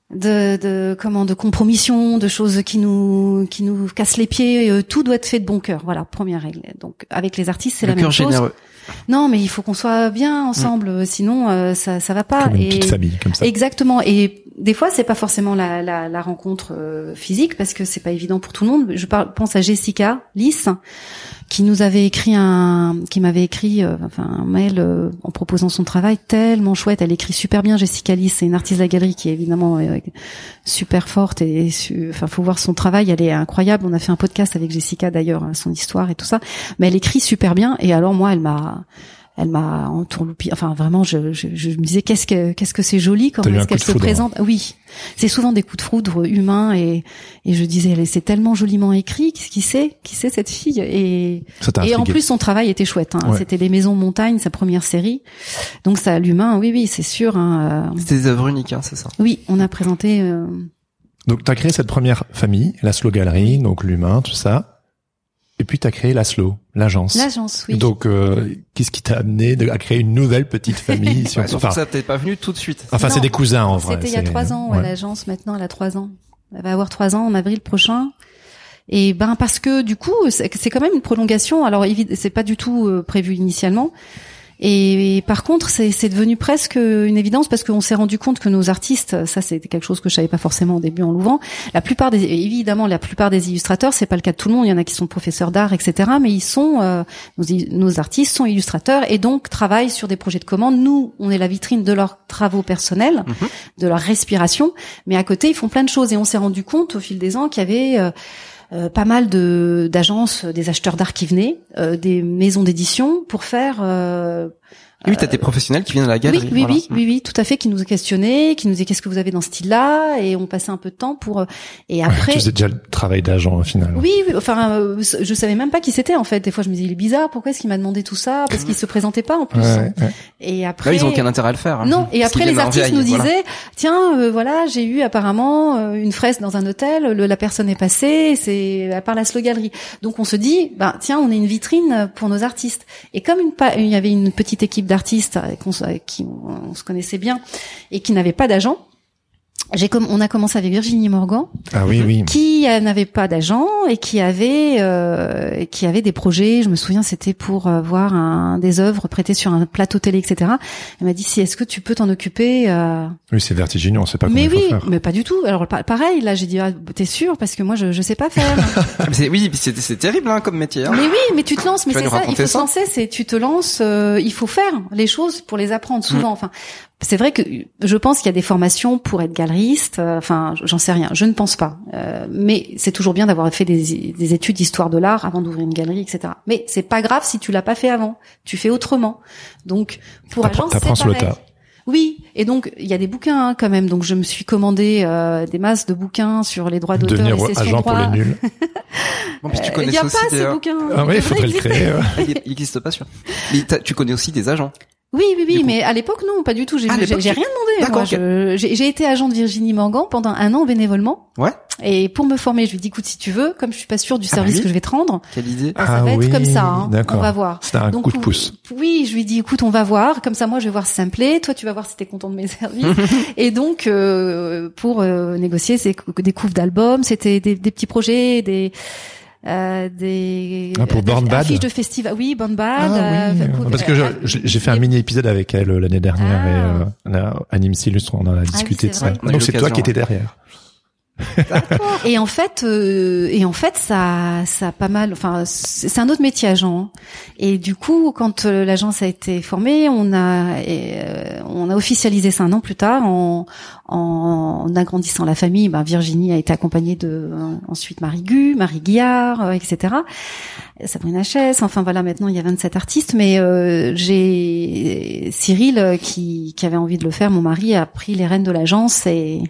de, de comment de compromission, de choses qui nous qui nous cassent les pieds. Euh, Tout doit être fait de bon cœur. Voilà, première règle. Donc avec les artistes, c'est la même chose. généreux. Non, mais il faut qu'on soit bien ensemble, sinon euh, ça ça va pas. Comme une Et- petite famille, comme ça. Exactement. Et des fois, c'est pas forcément la, la, la rencontre euh, physique parce que c'est pas évident pour tout le monde. Je parle, pense à Jessica Lys qui nous avait écrit un, qui m'avait écrit euh, enfin un mail euh, en proposant son travail tellement chouette. Elle écrit super bien. Jessica Lys, c'est une artiste de la galerie qui est évidemment euh, super forte et su- enfin faut voir son travail. Elle est incroyable. On a fait un podcast avec Jessica d'ailleurs, hein, son histoire et tout ça. Mais elle écrit super bien. Et alors moi, elle m'a elle m'a entourloupie. Enfin, vraiment, je, je, je me disais qu'est-ce que qu'est-ce que c'est joli comment est-ce qu'elle se foudre. présente. Oui, c'est souvent des coups de foudre humains et et je disais elle- c'est tellement joliment écrit. Qu'est-ce qui sait Qui sait cette fille Et et en plus son travail était chouette. Hein. Ouais. C'était les maisons montagne, sa première série. Donc ça, l'humain, oui, oui, c'est sûr. Hein. euh, C'est des œuvres uniques, hein, c'est ça. Oui, on a présenté. euh, Donc, tu as créé cette première famille, la Slow Gallery, donc l'humain, tout ça. Et puis, tu as créé la Slow, l'agence. L'agence, oui. Donc, euh, qu'est-ce qui t'a amené de- à créer une nouvelle petite famille si on- Ouais, Enfin, que ça peut-être pas venu tout de suite. enfin c'est des cousins en vrai. C'était il y a trois ans, ouais, l'agence maintenant, elle a trois ans. Elle va avoir trois ans en avril prochain. Et ben parce que du coup, c'est quand même une prolongation. Alors c'est pas du tout euh, prévu initialement. Et, par contre, c'est c'est devenu presque une évidence parce qu'on s'est rendu compte que nos artistes, ça c'était quelque chose que je savais pas forcément au début en l'ouvrant. La plupart des, évidemment, la plupart des illustrateurs, c'est pas le cas de tout le monde. Il y en a qui sont professeurs d'art, etc. Mais ils sont, euh, nos, nos artistes sont illustrateurs et donc travaillent sur des projets de commande. Nous, on est la vitrine de leurs travaux personnels, de leur respiration. Mais à côté, ils font plein de choses et on s'est rendu compte au fil des ans qu'il y avait euh, euh, pas mal de d'agences, des acheteurs d'art qui venaient, euh, des maisons d'édition pour faire euh, Oui, t'as des professionnels qui viennent à la galerie. oui, oui, voilà. oui, oui, oui, tout à fait, qui nous questionnaient, qui nous disaient qu'est-ce que vous avez dans ce style-là, et on passait un peu de temps pour. euh, Et après, Tu faisais déjà le travail d'agent au final. oui, oui, enfin, euh, je savais même pas qui c'était en fait. Des fois, je me disais il est bizarre, pourquoi est-ce qu'il m'a demandé tout ça? Parce qu'il se présentait pas en plus. Ouais, ouais. Et Là, après, ils ont aucun intérêt à le faire. hein. non, et après les artistes nous voilà. disaient tiens euh, voilà, j'ai eu apparemment euh, une fresque dans un hôtel, le- la personne est passée, c'est à part la slow galerie. Donc on se dit ben tiens, on est une vitrine pour nos artistes. Et comme une pa- il y avait une petite équipe d'artistes qui on, se connaissait bien et qui n'avait pas d'agent, comme on a commencé avec Virginie Morgan Ah oui, oui. qui euh, n'avait pas d'agent et qui avait euh, qui avait des projets. Je me souviens, c'était pour euh, voir un, des œuvres prêtées sur un plateau télé, etc. Elle m'a dit si est-ce que tu peux t'en occuper euh, Oui, c'est vertigineux, on sait pas comment Mais faut oui, faire. mais pas du tout. Alors pa- pareil, là j'ai dit ah, t'es sûr? Parce que moi je je sais pas faire. Mais c'est- oui, c'est terrible hein, comme métier. hein. mais oui, mais tu te lances, mais c'est ça. Il faut se lancer, c'est tu te lances. euh, il faut faire les choses pour les apprendre souvent. Enfin, c'est vrai que je pense qu'il y a des formations pour être galeriste. euh, Enfin, j'en sais rien. Je ne pense pas. Euh, mais c'est toujours bien d'avoir fait des, des études d'histoire de l'art avant d'ouvrir une galerie, etc. Mais c'est pas grave si tu l'as pas fait avant. Tu fais autrement. Donc pour agence, c'est sur le pareil. tas. Oui, et donc il y a des bouquins hein, quand même. Donc je me suis commandé euh, des masses de bouquins sur les droits d'auteur, Devenir les cessions agent de pour les droits. nuls. Bon, puis tu Il connais y a aussi pas des, ces euh, bouquins. Ah oui, il faudrait le créer. ouais. il il existe pas sûr. Mais tu connais aussi des agents. Oui, oui, oui, mais à l'époque, non, pas du tout. J'ai Ah, j'ai- j'ai rien demandé. Moi. Je- J'ai j'ai été agent de Virginie Morgan pendant un an bénévolement. Ouais. Et pour me former, je lui dis, écoute, si tu veux, comme je suis pas sûre du Ah, service oui. que je vais te rendre, Quelle idée. bah, ça Ah va être comme ça. hein. d'accord. On va voir. C'était un Donc, coup de pouce. Oui, je lui dis, écoute, on va voir. Comme ça, moi, je vais voir si ça me plaît. Toi, tu vas voir si t'es content de mes services. et donc, euh, pour euh, négocier, c'est des couves d'albums, c'était des, des petits projets, des euh, des Ah, pour des Born Bad affiches de festival. Oui, Born Bad. Ah oui, euh, parce que je- j'ai fait un mini épisode avec elle euh, l'année dernière Ah. et euh, là, Anime S'illustre, on en a discuté c'est de ça. Donc c'est toi qui étais derrière. Et en fait, euh, et en fait, ça, ça a pas mal. Enfin, c'est un autre métier agent. Et du coup, quand euh, l'agence a été formée, on a, euh, on a officialisé ça un an plus tard en, en agrandissant la famille. Ben, Virginie a été accompagnée de ensuite Marie Gu, Marie Guillard, euh, etc. Sabrina Chess. Enfin voilà, maintenant il y a 27 artistes, mais euh, j'ai Cyril qui, qui avait envie de le faire. Mon mari a pris les rênes de l'agence et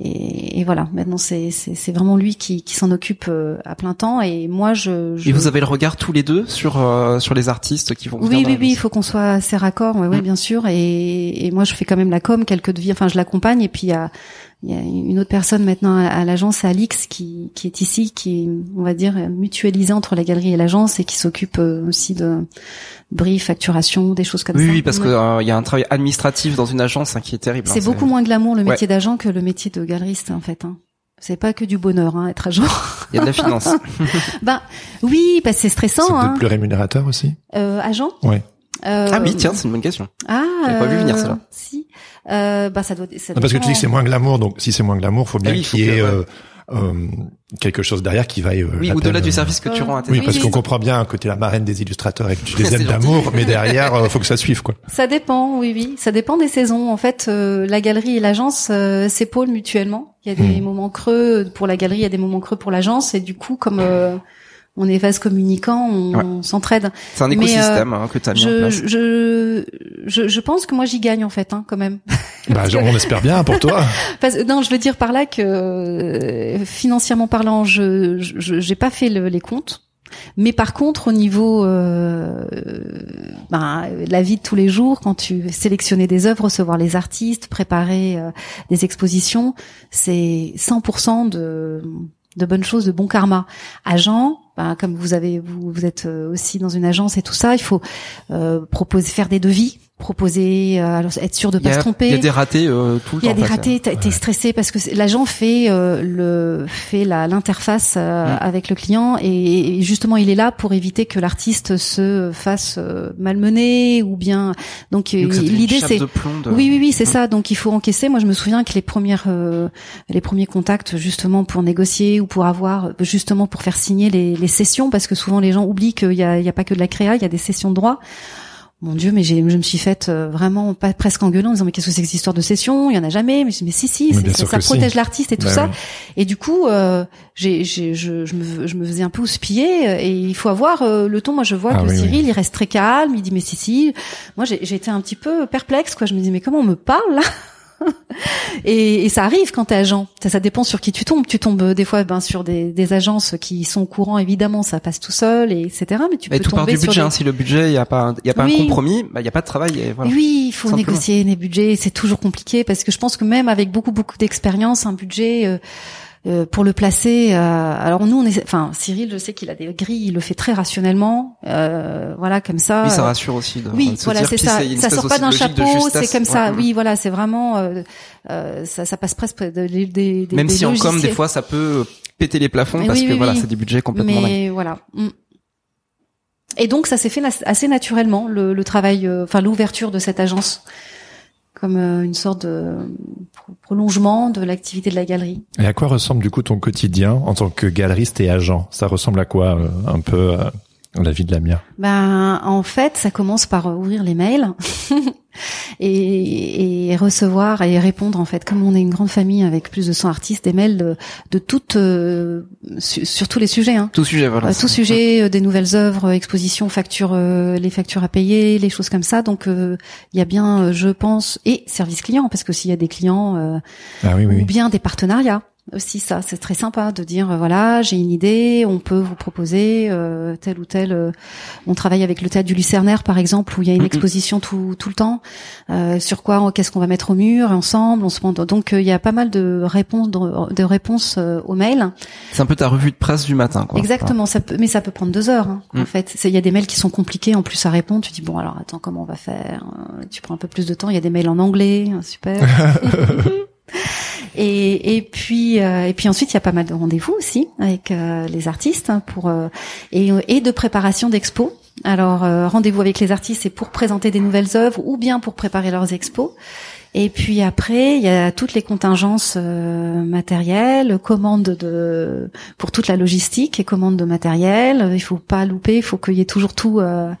et, et voilà, maintenant c'est c'est c'est vraiment lui qui, qui s'en occupe euh, à plein temps. Et moi je, je... Et vous avez le regard tous les deux sur euh, sur les artistes qui vont oui oui oui, il faut qu'on soit assez raccord, ouais, ouais Mm. bien sûr. Et, et moi je fais quand même la com, quelques devis, enfin je l'accompagne. Et puis il y a il y a une autre personne maintenant à, à l'agence, Alix, qui, qui est ici, qui est, on va dire, mutualisée entre la galerie et l'agence et qui s'occupe euh, aussi de brief, facturation, des choses comme Oui, ça. oui, parce Ouais. que euh, il y a un travail administratif dans une agence hein, qui est terrible. C'est hein, beaucoup moins glamour le Ouais. métier d'agent que le métier de galeriste en fait. Hein. C'est pas que du bonheur, hein, être agent. Il y a de la finance. ben oui, parce que c'est C'est stressant. peut-être Hein. plus rémunérateur aussi. Euh, agent? Ouais. Euh, ah oui, tiens, c'est une bonne question. Ah. Pas vu venir, euh, celle-là. Si. Euh, bah ça doit. Ça Non, parce que tu dis que c'est dépend. moins glamour, donc si c'est moins glamour, faut bien Ah oui, qu'il y ait que- euh, euh, quelque chose derrière qui vaille. euh, Oui, au-delà du euh, service que tu Euh, rends à tes Oui, Oui, parce oui. qu'on comprend bien que t'es la marraine des illustrateurs et que tu les aimes d'amour, mais derrière, euh, faut que ça suive, quoi. Ça dépend, oui, oui. Ça dépend des saisons. En fait, euh, la galerie et l'agence euh, s'épaulent mutuellement. Il y a des Hmm. moments creux pour la galerie, il y a des moments creux pour l'agence, et du coup, comme euh, on est vase communicant, on, Ouais. s'entraide. C'est un Mais, écosystème hein, que tu as mis en Je, place. je, je, je pense que moi j'y gagne en fait, hein, quand même. Bah, on espère bien pour toi. Parce, non, je veux dire par là que euh, financièrement parlant, je je j'ai pas fait le- les comptes. Mais par contre, au niveau euh, ben, la vie de tous les jours, quand tu sélectionner des œuvres, recevoir les artistes, préparer euh, des expositions, c'est 100% de de bonnes choses, de bon karma. Agent, ben, comme vous avez vous, vous êtes euh, aussi dans une agence et tout ça, il faut euh, proposer faire des devis, proposer euh, alors, être sûr de pas se tromper. il y a des ratés euh, tout le Il y a temps. des ratés, t'es stressé parce que l'agent fait euh, le fait la l'interface euh, Mm. avec le client et, et justement il est là pour éviter que l'artiste se fasse euh, malmener ou bien donc l'idée c'est de oui oui oui c'est Mm. ça donc il faut encaisser moi je me souviens que les premières euh, les premiers contacts justement pour négocier ou pour avoir justement pour faire signer les, les sessions parce que souvent les gens oublient qu'il y a, pas que de la créa il y a des sessions de droit mon Dieu, mais je me suis faite euh, vraiment pas presque engueulant en disant mais qu'est-ce que c'est que cette histoire de session? Il y en a jamais. Mais, je dis, mais si si, Mais ça, si. protège l'artiste et tout Bah ça. oui. Et du coup, euh, j'ai, j'ai, je, je, me, je me faisais un peu houspiller et il faut avoir euh, le ton. Moi, je vois Ah que oui, Cyril, oui. il reste très calme. Il dit mais si si. Moi, j'ai, j'ai été un petit peu perplexe quoi. Je me dis mais comment on me parle là? et, et ça arrive quand t'es agent. Ça, ça dépend sur qui tu tombes. Tu tombes euh, des fois ben, sur des, des agences qui sont au courant, évidemment, ça passe tout seul, et etc. Mais tu Et peux tout part tomber du sur budget. des- hein. Si le budget, il y a pas, y a pas Oui. un compromis, bah, il y a pas de travail. Et voilà. Oui, il faut Simplement. négocier les budgets. C'est toujours compliqué parce que je pense que même avec beaucoup beaucoup d'expérience, un budget euh, euh, pour le placer. euh, alors nous, on est, enfin Cyril, je sais qu'il a des grilles, il le fait très rationnellement, euh, voilà comme ça. Oui, ça euh, rassure aussi. De, oui, de voilà, c'est ça. Ça sort pas d'un de de chapeau, c'est comme ça. Ouais. Oui, voilà, c'est vraiment euh, ça, ça passe presque de- des, des, des Même des si en com, des fois, ça peut péter les plafonds Mais parce oui, que oui, voilà, oui. c'est des budgets complètement. Mais voilà. Mm. Et donc ça s'est fait assez naturellement le, le travail, enfin l'ouverture de cette agence, comme euh, une sorte de pro- prolongement de l'activité de la galerie. Et à quoi ressemble du coup ton quotidien en tant que galeriste et agent? Ça ressemble à quoi euh, un peu euh, la vie de la mienne Ben en fait, ça commence par ouvrir les mails et, et recevoir et répondre en fait. Comme on est une grande famille avec plus de 100 artistes, des mails de, de toutes euh, su- sur tous les sujets. Hein. Tout sujet, voilà. Euh, tout sujet, euh, des nouvelles œuvres, expositions, factures, euh, les factures à payer, les choses comme ça. Donc euh, il y a bien, je pense, et service client, parce que s'il y a des clients euh, Ah oui, oui, ou oui. bien des partenariats aussi, ça c'est très sympa de dire euh, voilà j'ai une idée, on peut vous proposer euh, tel ou tel. euh, on travaille avec le théâtre du Lucernaire par exemple où il y a une Mhm. exposition tout tout le temps. Euh, sur quoi, qu'est-ce qu'on va mettre au mur ensemble, on se prend- donc euh, il y a pas mal de réponses de, de réponses euh, aux mails. C'est un peu ta revue de presse du matin, quoi. Exactement, ça peut, mais ça peut prendre deux heures. hein, Mm. En fait, C'est- il y a des mails qui sont compliqués en plus à répondre. Tu dis bon alors attends comment on va faire Euh, Tu prends un peu plus de temps. Il y a des mails en anglais, hein, super. et, et puis euh, et puis ensuite il y a pas mal de rendez-vous aussi avec euh, les artistes hein, pour euh, et, et de préparation d'expo. Alors euh, rendez-vous avec les artistes, c'est pour présenter des nouvelles œuvres ou bien pour préparer leurs expos. Et puis après, il y a toutes les contingences euh, matérielles, commandes de pour toute la logistique et commandes de matériel. Il faut pas louper, il faut qu'il y ait toujours tout. euh,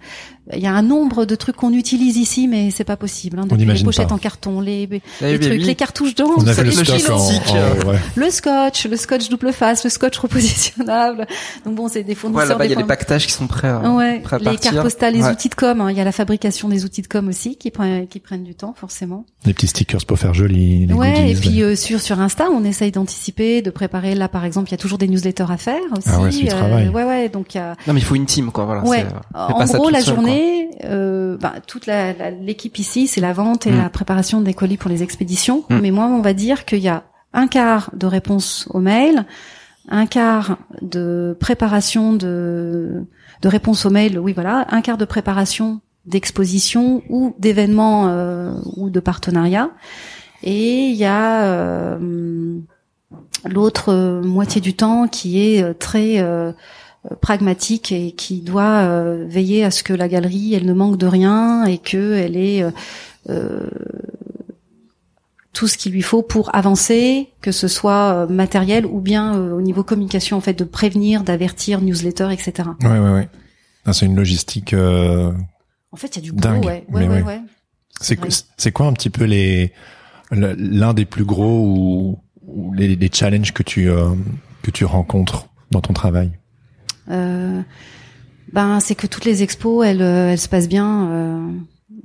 il y a un nombre de trucs qu'on utilise ici, mais c'est pas possible. Hein, les pochettes pas. en carton, les, les, trucs, les cartouches d'encre, le les ouais. le scotch, le scotch double face, le scotch repositionnable. Donc bon, c'est des Ouais, fournisseurs. là-bas, il y a des les pactages qui sont prêts à, Ouais, prêts à les partir. cartes postales, les Ouais. outils de com. hein. Il y a la fabrication des outils de com aussi qui prennent qui prennent du temps forcément. Des petits stickers pour faire joli. Les ouais, goodies. et puis euh, sur sur Insta, on essaye d'anticiper, de préparer. Là, par exemple, il y a toujours des newsletters à faire aussi. Ah ouais, c'est du travail. ouais, ouais. Donc il y a Non, mais il faut une team, quoi. Voilà. Ouais. euh, En gros, la seule, journée, euh, bah, toute la- la- l'équipe ici, c'est la vente et Mm. la préparation des colis pour les expéditions. Mm. Mais moi, on va dire qu'il y a un quart de réponse aux mails, un quart de préparation de de réponse aux mails. Oui, voilà, un quart de préparation d'exposition ou d'événements euh, ou de partenariats. Et il y a euh, l'autre moitié du temps qui est euh, très euh, pragmatique et qui doit euh, veiller à ce que la galerie elle ne manque de rien et que elle ait euh, euh, tout ce qu'il lui faut pour avancer, que ce soit euh, matériel ou bien euh, au niveau communication en fait de prévenir, d'avertir, newsletter, etc. Ouais, ouais, ouais. Ah, c'est une logistique. euh, En fait, il y a du boulot, Dingue, ouais, ouais, ouais. C'est c'est quoi un petit peu les le- l'un des plus gros ou, ou les, les challenges que tu euh, que tu rencontres dans ton travail? Euh, ben, c'est que toutes les expos, elles, euh, elles se passent bien euh,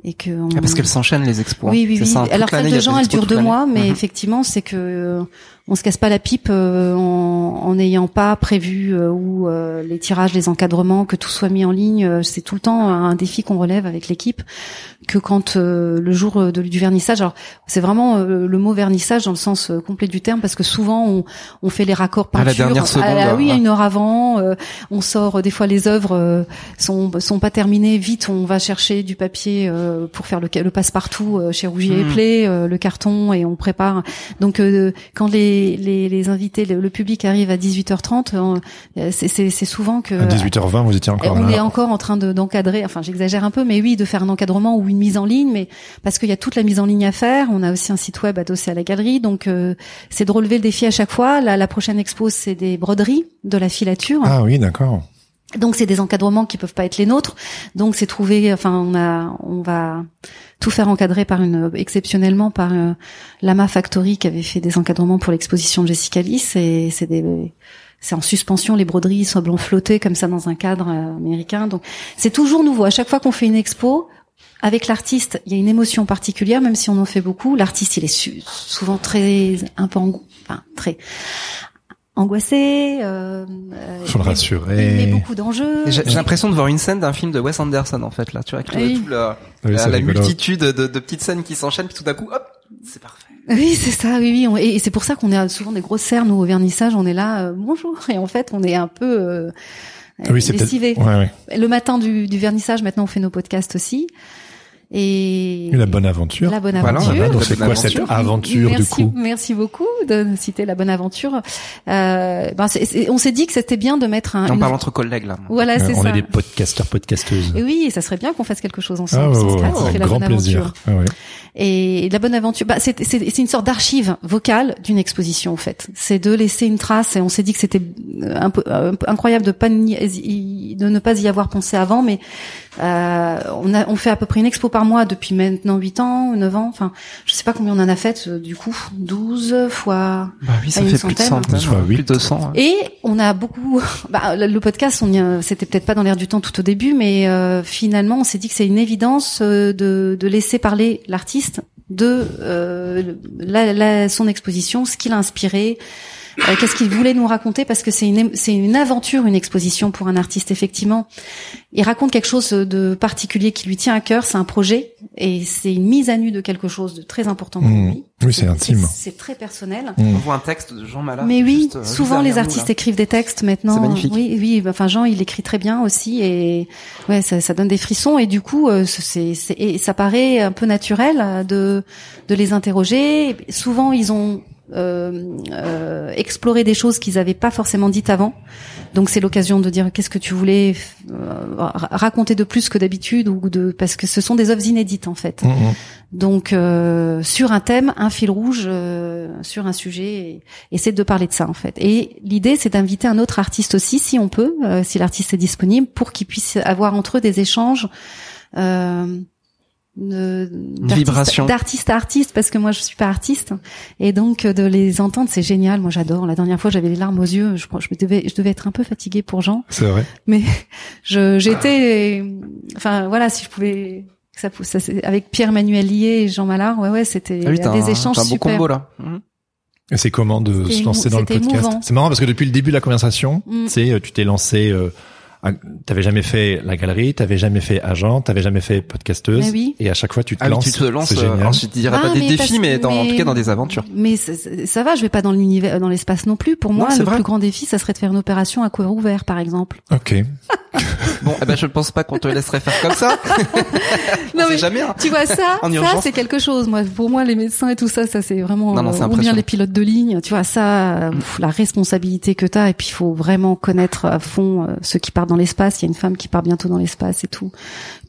et que. on- Ah, parce qu'elles s'enchaînent les expos. Oui, oui, C'est oui. ça, Alors celle de Jean, elle dure deux mois, mais Mhm. effectivement, c'est que euh, on se casse pas la pipe euh, en en n'ayant pas prévu euh, ou euh, les tirages, les encadrements, que tout soit mis en ligne. euh, c'est tout le temps un défi qu'on relève avec l'équipe. Que quand euh, le jour euh, de- du vernissage, alors c'est vraiment euh, le mot vernissage dans le sens euh, complet du terme, parce que souvent on, on fait les raccords À la peinture, dernière seconde, à la- oui, à une heure avant. euh, on sort des fois les œuvres euh, sont sont pas terminées. Vite, on va chercher du papier euh, pour faire le, le passe-partout euh, chez Rougier et Mhm. Play, euh, le carton et on prépare. Donc euh, quand les, les les invités, le, le public arrive à 18h30, euh, c'est souvent que À 18h20, vous étiez encore on là. est encore en train de d'encadrer. Enfin, j'exagère un peu, mais oui, de faire un encadrement ou une mise en ligne, mais parce qu'il y a toute la mise en ligne à faire. On a aussi un site web adossé à la galerie, donc euh, c'est de relever le défi à chaque fois. Là, la prochaine expo, c'est des broderies, de la filature. Ah oui, d'accord. Donc c'est des encadrements qui peuvent pas être les nôtres. Donc c'est trouver, enfin on a, on va tout faire encadrer par une, exceptionnellement par euh, Lama Factory qui avait fait des encadrements pour l'exposition de Jessica Liss et c'est des, c'est en suspension les broderies semblent flotter comme ça dans un cadre euh, américain. Donc c'est toujours nouveau. À chaque fois qu'on fait une expo. Avec l'artiste, il y a une émotion particulière, même si on en fait beaucoup. L'artiste, il est su- souvent très, un peu, ango- enfin, très angoissé. Euh, euh, Faut le il met- rassurer. Il met beaucoup d'enjeux. J'ai l'impression de voir une scène d'un film de Wes Anderson en fait là, tu vois, avec le- Oui. tout le- Oui, la, multitude de, de petites scènes qui s'enchaînent, puis tout d'un coup, hop, c'est parfait. Oui, c'est ça. Oui, oui. et c'est pour ça qu'on est souvent des grosses nous au vernissage. On est là, euh, bonjour. Et en fait, on est un peu euh, Ah oui, c'est peut-être. lessivés. Ouais, ouais. Le matin du, du vernissage, maintenant, on fait nos podcasts aussi. Et La bonne aventure. La bonne Voilà, aventure. Voilà, donc c'est quoi cette aventure. aventure du merci, coup merci beaucoup de citer la bonne aventure. Euh, ben c'est- c'est- on s'est dit que c'était bien de mettre un. On une- parle entre collègues là. Voilà, Euh, c'est On ça. est des podcasteurs, podcasteuses. Et oui, ça serait bien qu'on fasse quelque chose Ah ensemble. ouais, sans ouais, ouais, la grand bonne plaisir. aventure. Ah ouais. Et la bonne aventure, bah, c'est c'est- c'est une sorte d'archive vocale d'une exposition en fait. C'est de laisser une trace. Et on s'est dit que c'était incroyable de pas de ne pas y avoir pensé avant, mais euh, on a on fait à peu près une expo par mois depuis maintenant 8 ans, 9 ans. Enfin, je sais pas combien on en a fait euh, du coup, 12 fois. Bah oui, ça Une fait plus de centaine. centaines, Soit plus huit. de 200. ouais. Et on a beaucoup. Bah, le le podcast, on y a- c'était peut-être pas dans l'air du temps tout au début, mais euh, finalement, on s'est dit que c'est une évidence euh, de, de laisser parler l'artiste de euh, la, la- son exposition, ce qu'il a inspiré, euh, qu'est-ce qu'il voulait nous raconter, parce que c'est une c'est une aventure, une exposition pour un artiste effectivement. Il raconte quelque chose de particulier qui lui tient à cœur, c'est un projet et c'est une mise à nu de quelque chose de très important pour Mmh. lui. Oui, c'est intime. C'est très personnel. On voit un texte de Jean Malard. Mais oui, juste, euh, souvent les artistes là. écrivent des textes maintenant. C'est magnifique. Oui, oui. Enfin, Jean, il écrit très bien aussi, et ouais, ça, ça donne des frissons. Et du coup, euh, c'est, ça paraît un peu naturel de de les interroger. Souvent, ils ont explorer des choses qu'ils avaient pas forcément dites avant. Donc c'est l'occasion de dire qu'est-ce que tu voulais euh, ra- raconter de plus que d'habitude ou de parce que ce sont des œuvres inédites en fait. Mhm. Donc euh, sur un thème, un fil rouge euh, sur un sujet, et, et c'est de parler de ça en fait. Et l'idée c'est d'inviter un autre artiste aussi, si on peut, euh, si l'artiste est disponible, pour qu'ils puissent avoir entre eux des échanges. Euh, vibration. d'artiste à artiste parce que moi je suis pas artiste et donc euh, de les entendre c'est génial moi j'adore la dernière fois j'avais les larmes aux yeux je crois je me devais je devais être un peu fatiguée pour Jean C'est vrai. mais je j'étais enfin voilà si je pouvais ça, ça c'est- avec Pierre Manuel Lié et Jean Mallard ouais ouais c'était Ah oui, des échanges un beau super combo là. Et c'est comment de se lancer dans le podcast? C'est marrant parce que depuis le début de la conversation, Mm. tu sais, euh, tu t'es lancé. Euh, T'avais jamais fait la galerie, t'avais jamais fait agent, t'avais jamais fait podcasteuse, Mais oui. et à chaque fois tu te Ah oui, lances. tu te lances. C'est euh, génial. alors je dirais Ah, pas des défis, mais, dans, en tout cas dans des aventures. mais ça, va je vais pas dans l'univers dans l'espace non plus pour moi Non, le vrai. plus grand défi ça serait de faire une opération à cœur ouvert par exemple Ok. Bon, eh ben je pense pas qu'on te laisserait faire comme ça. On Non, mais- jamais. hein. Tu vois ça, En ça c'est quelque chose. Moi, pour moi, les médecins et tout ça, ça c'est vraiment Non, non, c'est euh, ou bien les pilotes de ligne. Tu vois ça, euh, pff, la responsabilité que t'as. Et puis il faut vraiment connaître à fond euh, ceux qui partent l'espace. Il y a une femme qui part bientôt dans l'espace et tout.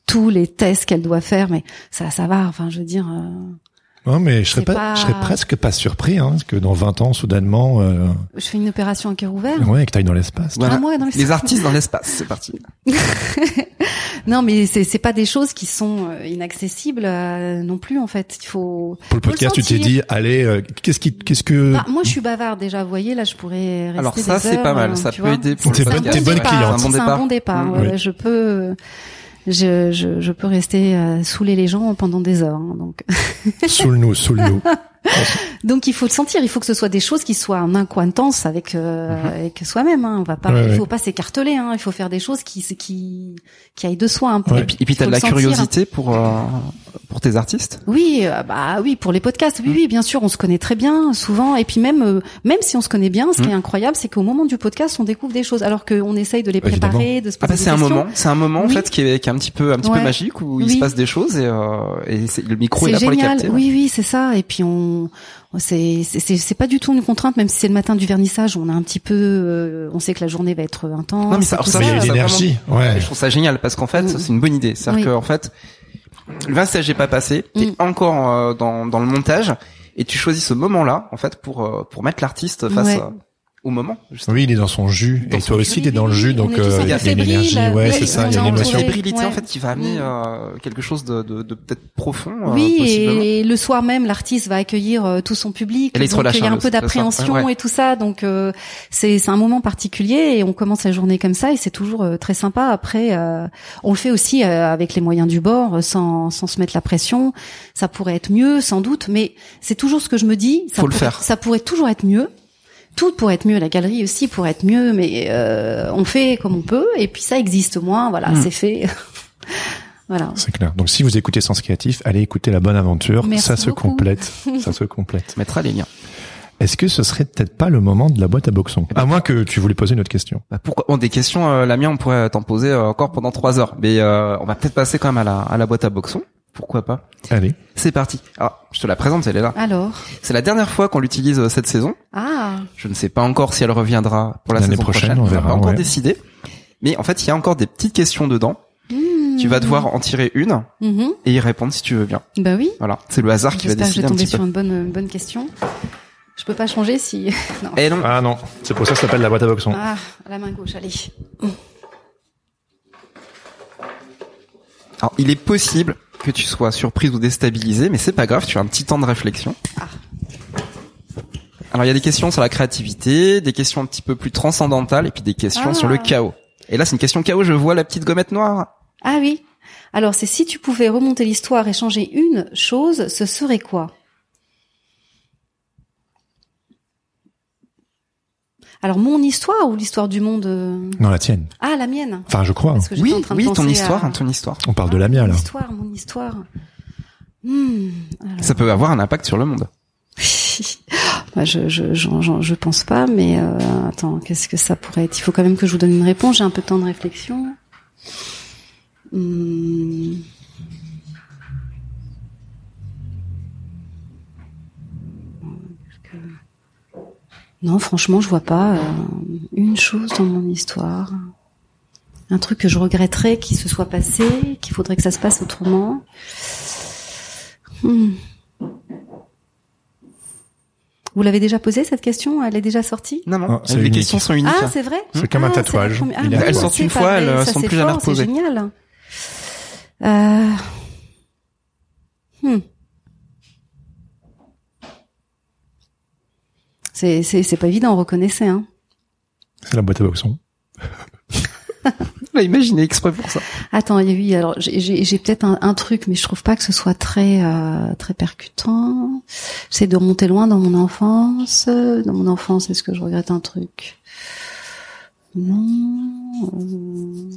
Tous les tests qu'elle doit faire, mais ça, ça va. Enfin, je veux dire. euh, Non, mais je serais pas, pas- je serais presque pas surpris, hein, que dans 20 ans, soudainement, euh, je fais une opération à cœur ouvert. ouais, que t'ailles dans l'espace. Voilà. Ah, dans Les l'espace. artistes dans l'espace, c'est parti. Non, mais c'est c'est pas des choses qui sont euh, inaccessibles euh, non plus en fait. Il faut. Pour le podcast, tu t'es dit, allez, euh, qu'est-ce qui, qu'est-ce que, Bah, moi, je suis bavarde déjà. Vous voyez, là, je pourrais rester Alors ça, des c'est pas mal. euh, Ça peut vois. aider pour T'es le bonne- podcast. t'es bonne cliente. C'est un bon C'est un départ. ouais, je peux, je, je, je peux rester euh, saouler les gens pendant des heures. hein, donc, Soule nous, soule nous. donc il faut le sentir. Il faut que ce soit des choses qui soient en incointance avec euh, avec soi-même. Hein. On va pas, Mhm. Ouais, il ouais. faut pas s'écarteler. Hein. Il faut faire des choses qui qui qui aillent de soi un peu. Ouais. Et puis, et puis t'as de la sentir. curiosité pour euh, pour tes artistes? Oui, euh, bah oui, pour les podcasts, oui, oui, bien sûr, on se connaît très bien, souvent, et puis même, euh, même si on se connaît bien, ce qui est incroyable, c'est qu'au moment du podcast, on découvre des choses, alors qu'on essaye de les Évidemment. préparer, de se Ah poser bah c'est un moment, c'est un moment en Oui. fait qui est, qui est un petit peu un petit peu magique où il se passe des choses et, euh, et c'est- le micro est, C'est là pour les génial, capter. oui, oui, c'est ça. Et puis on, c'est, c'est, c'est- pas du tout une contrainte, même si c'est le matin du vernissage, on a un petit peu, euh, on sait que la journée va être intense. Non, mais ça- ça, Mais il y a ça, une ça, énergie, ouais. Je trouve ça génial parce qu'en fait, Mm. c'est une bonne idée. C'est-à-dire Oui. qu'en fait, le vernissage n'est pas passé, t'es Mm. encore euh, dans, dans le montage et tu choisis ce moment-là en fait pour euh, pour mettre l'artiste face Ouais. euh, au moment. justement. Oui, il est dans son jus. Dans et son toi jus. aussi, Oui, t'es dans le jus, on donc euh, il y a une énergie. Ouais, c'est ça, il y a est une émotion. fébrilité en fait qui va amener Mm. euh, quelque chose de, de, de peut-être profond. euh, Oui, et le soir même, l'artiste va accueillir euh, tout son public. Et donc relâche il y a un peu, d'appréhension Ouais, ouais. et tout ça. Donc euh, c'est c'est un moment particulier et on commence la journée comme ça et c'est toujours euh, très sympa. Après, euh, on le fait aussi euh, avec les moyens du bord, sans sans se mettre la pression. Ça pourrait être mieux, sans doute, mais c'est toujours ce que je me dis. Ça Faut le faire. Ça pourrait toujours être mieux. Tout pourrait être mieux, la galerie aussi pourrait être mieux, mais euh, on fait comme on peut et puis ça existe moins. Voilà, Mm. c'est fait. voilà. C'est clair. Donc si vous écoutez Sens Créatif, allez écouter La Bonne Aventure. Merci ça se complète. ça se complète. Tu mettras les liens. Est-ce que ce serait peut-être pas le moment de la boîte à boxon À moins que tu voulais poser une autre question. Bah, pourquoi? Bon, des questions, euh, la mienne, on pourrait t'en poser euh, encore pendant trois heures, mais euh, on va peut-être passer quand même à la à la boîte à boxon. Pourquoi pas Allez. C'est parti. Alors, je te la présente, elle est là. Alors, C'est la dernière fois qu'on l'utilise euh, cette saison. ah, Je ne sais pas encore si elle reviendra pour la L'année saison prochaine, prochaine. on n'a verra, pas encore ouais. décidé. Mais en fait, il y a encore des petites questions dedans. Hmm. Tu vas devoir en tirer une Mhm. et y répondre si tu veux bien. Bah oui. Voilà, c'est le hasard qui va J'espère que je décider vais tomber sur peu. une bonne, une bonne question. Je peux pas changer si. non. Eh non. Ah non, c'est pour ça que ça s'appelle la boîte à boxon. Ah, la main gauche, allez. Alors, il est possible que tu sois surprise ou déstabilisée, mais c'est pas grave, tu as un petit temps de réflexion. Ah. Alors, il y a des questions sur la créativité, des questions un petit peu plus transcendantales, et puis des questions Ah. sur le chaos. Et là, c'est une question chaos, je vois la petite gommette noire. Ah oui. Alors, c'est si tu pouvais remonter l'histoire et changer une chose, ce serait quoi? Alors, mon histoire ou l'histoire du monde euh Non, la tienne. Ah, la mienne. Enfin, je crois. Parce que j'étais Oui, en train de oui, ton histoire, à- hein, ton histoire. On parle de la mienne, Mon là. histoire, mon histoire. Hmm. alors. Ça peut avoir un impact sur le monde. Bah, je, je, j'en- je pense pas, mais euh, attends, qu'est-ce que ça pourrait être? Il faut quand même que je vous donne une réponse. J'ai un peu de temps de réflexion. Hmm. Non, franchement, je vois pas euh, une chose dans mon histoire. Un truc que je regretterais qu'il se soit passé, qu'il faudrait que ça se passe autrement. Hmm. Vous l'avez déjà posée cette question? Elle est déjà sortie? Non, non. Ah, c'est les unique. questions sont uniques. Ah, c'est vrai? C'est comme un Ah, tatouage. première- Ah, Elles sortent une fois, elles ça, sont c'est plus jamais C'est génial. Euh... hmm. C'est c'est c'est pas évident, reconnaissez hein. C'est la boîte à boxon. On l'a imaginé exprès pour ça. Attends, eu alors j'ai- j'ai j'ai peut-être un, un truc, mais je trouve pas que ce soit très euh, très percutant. J'essaie de remonter loin dans mon enfance. Dans mon enfance, est-ce que je regrette un truc? Non. euh, non,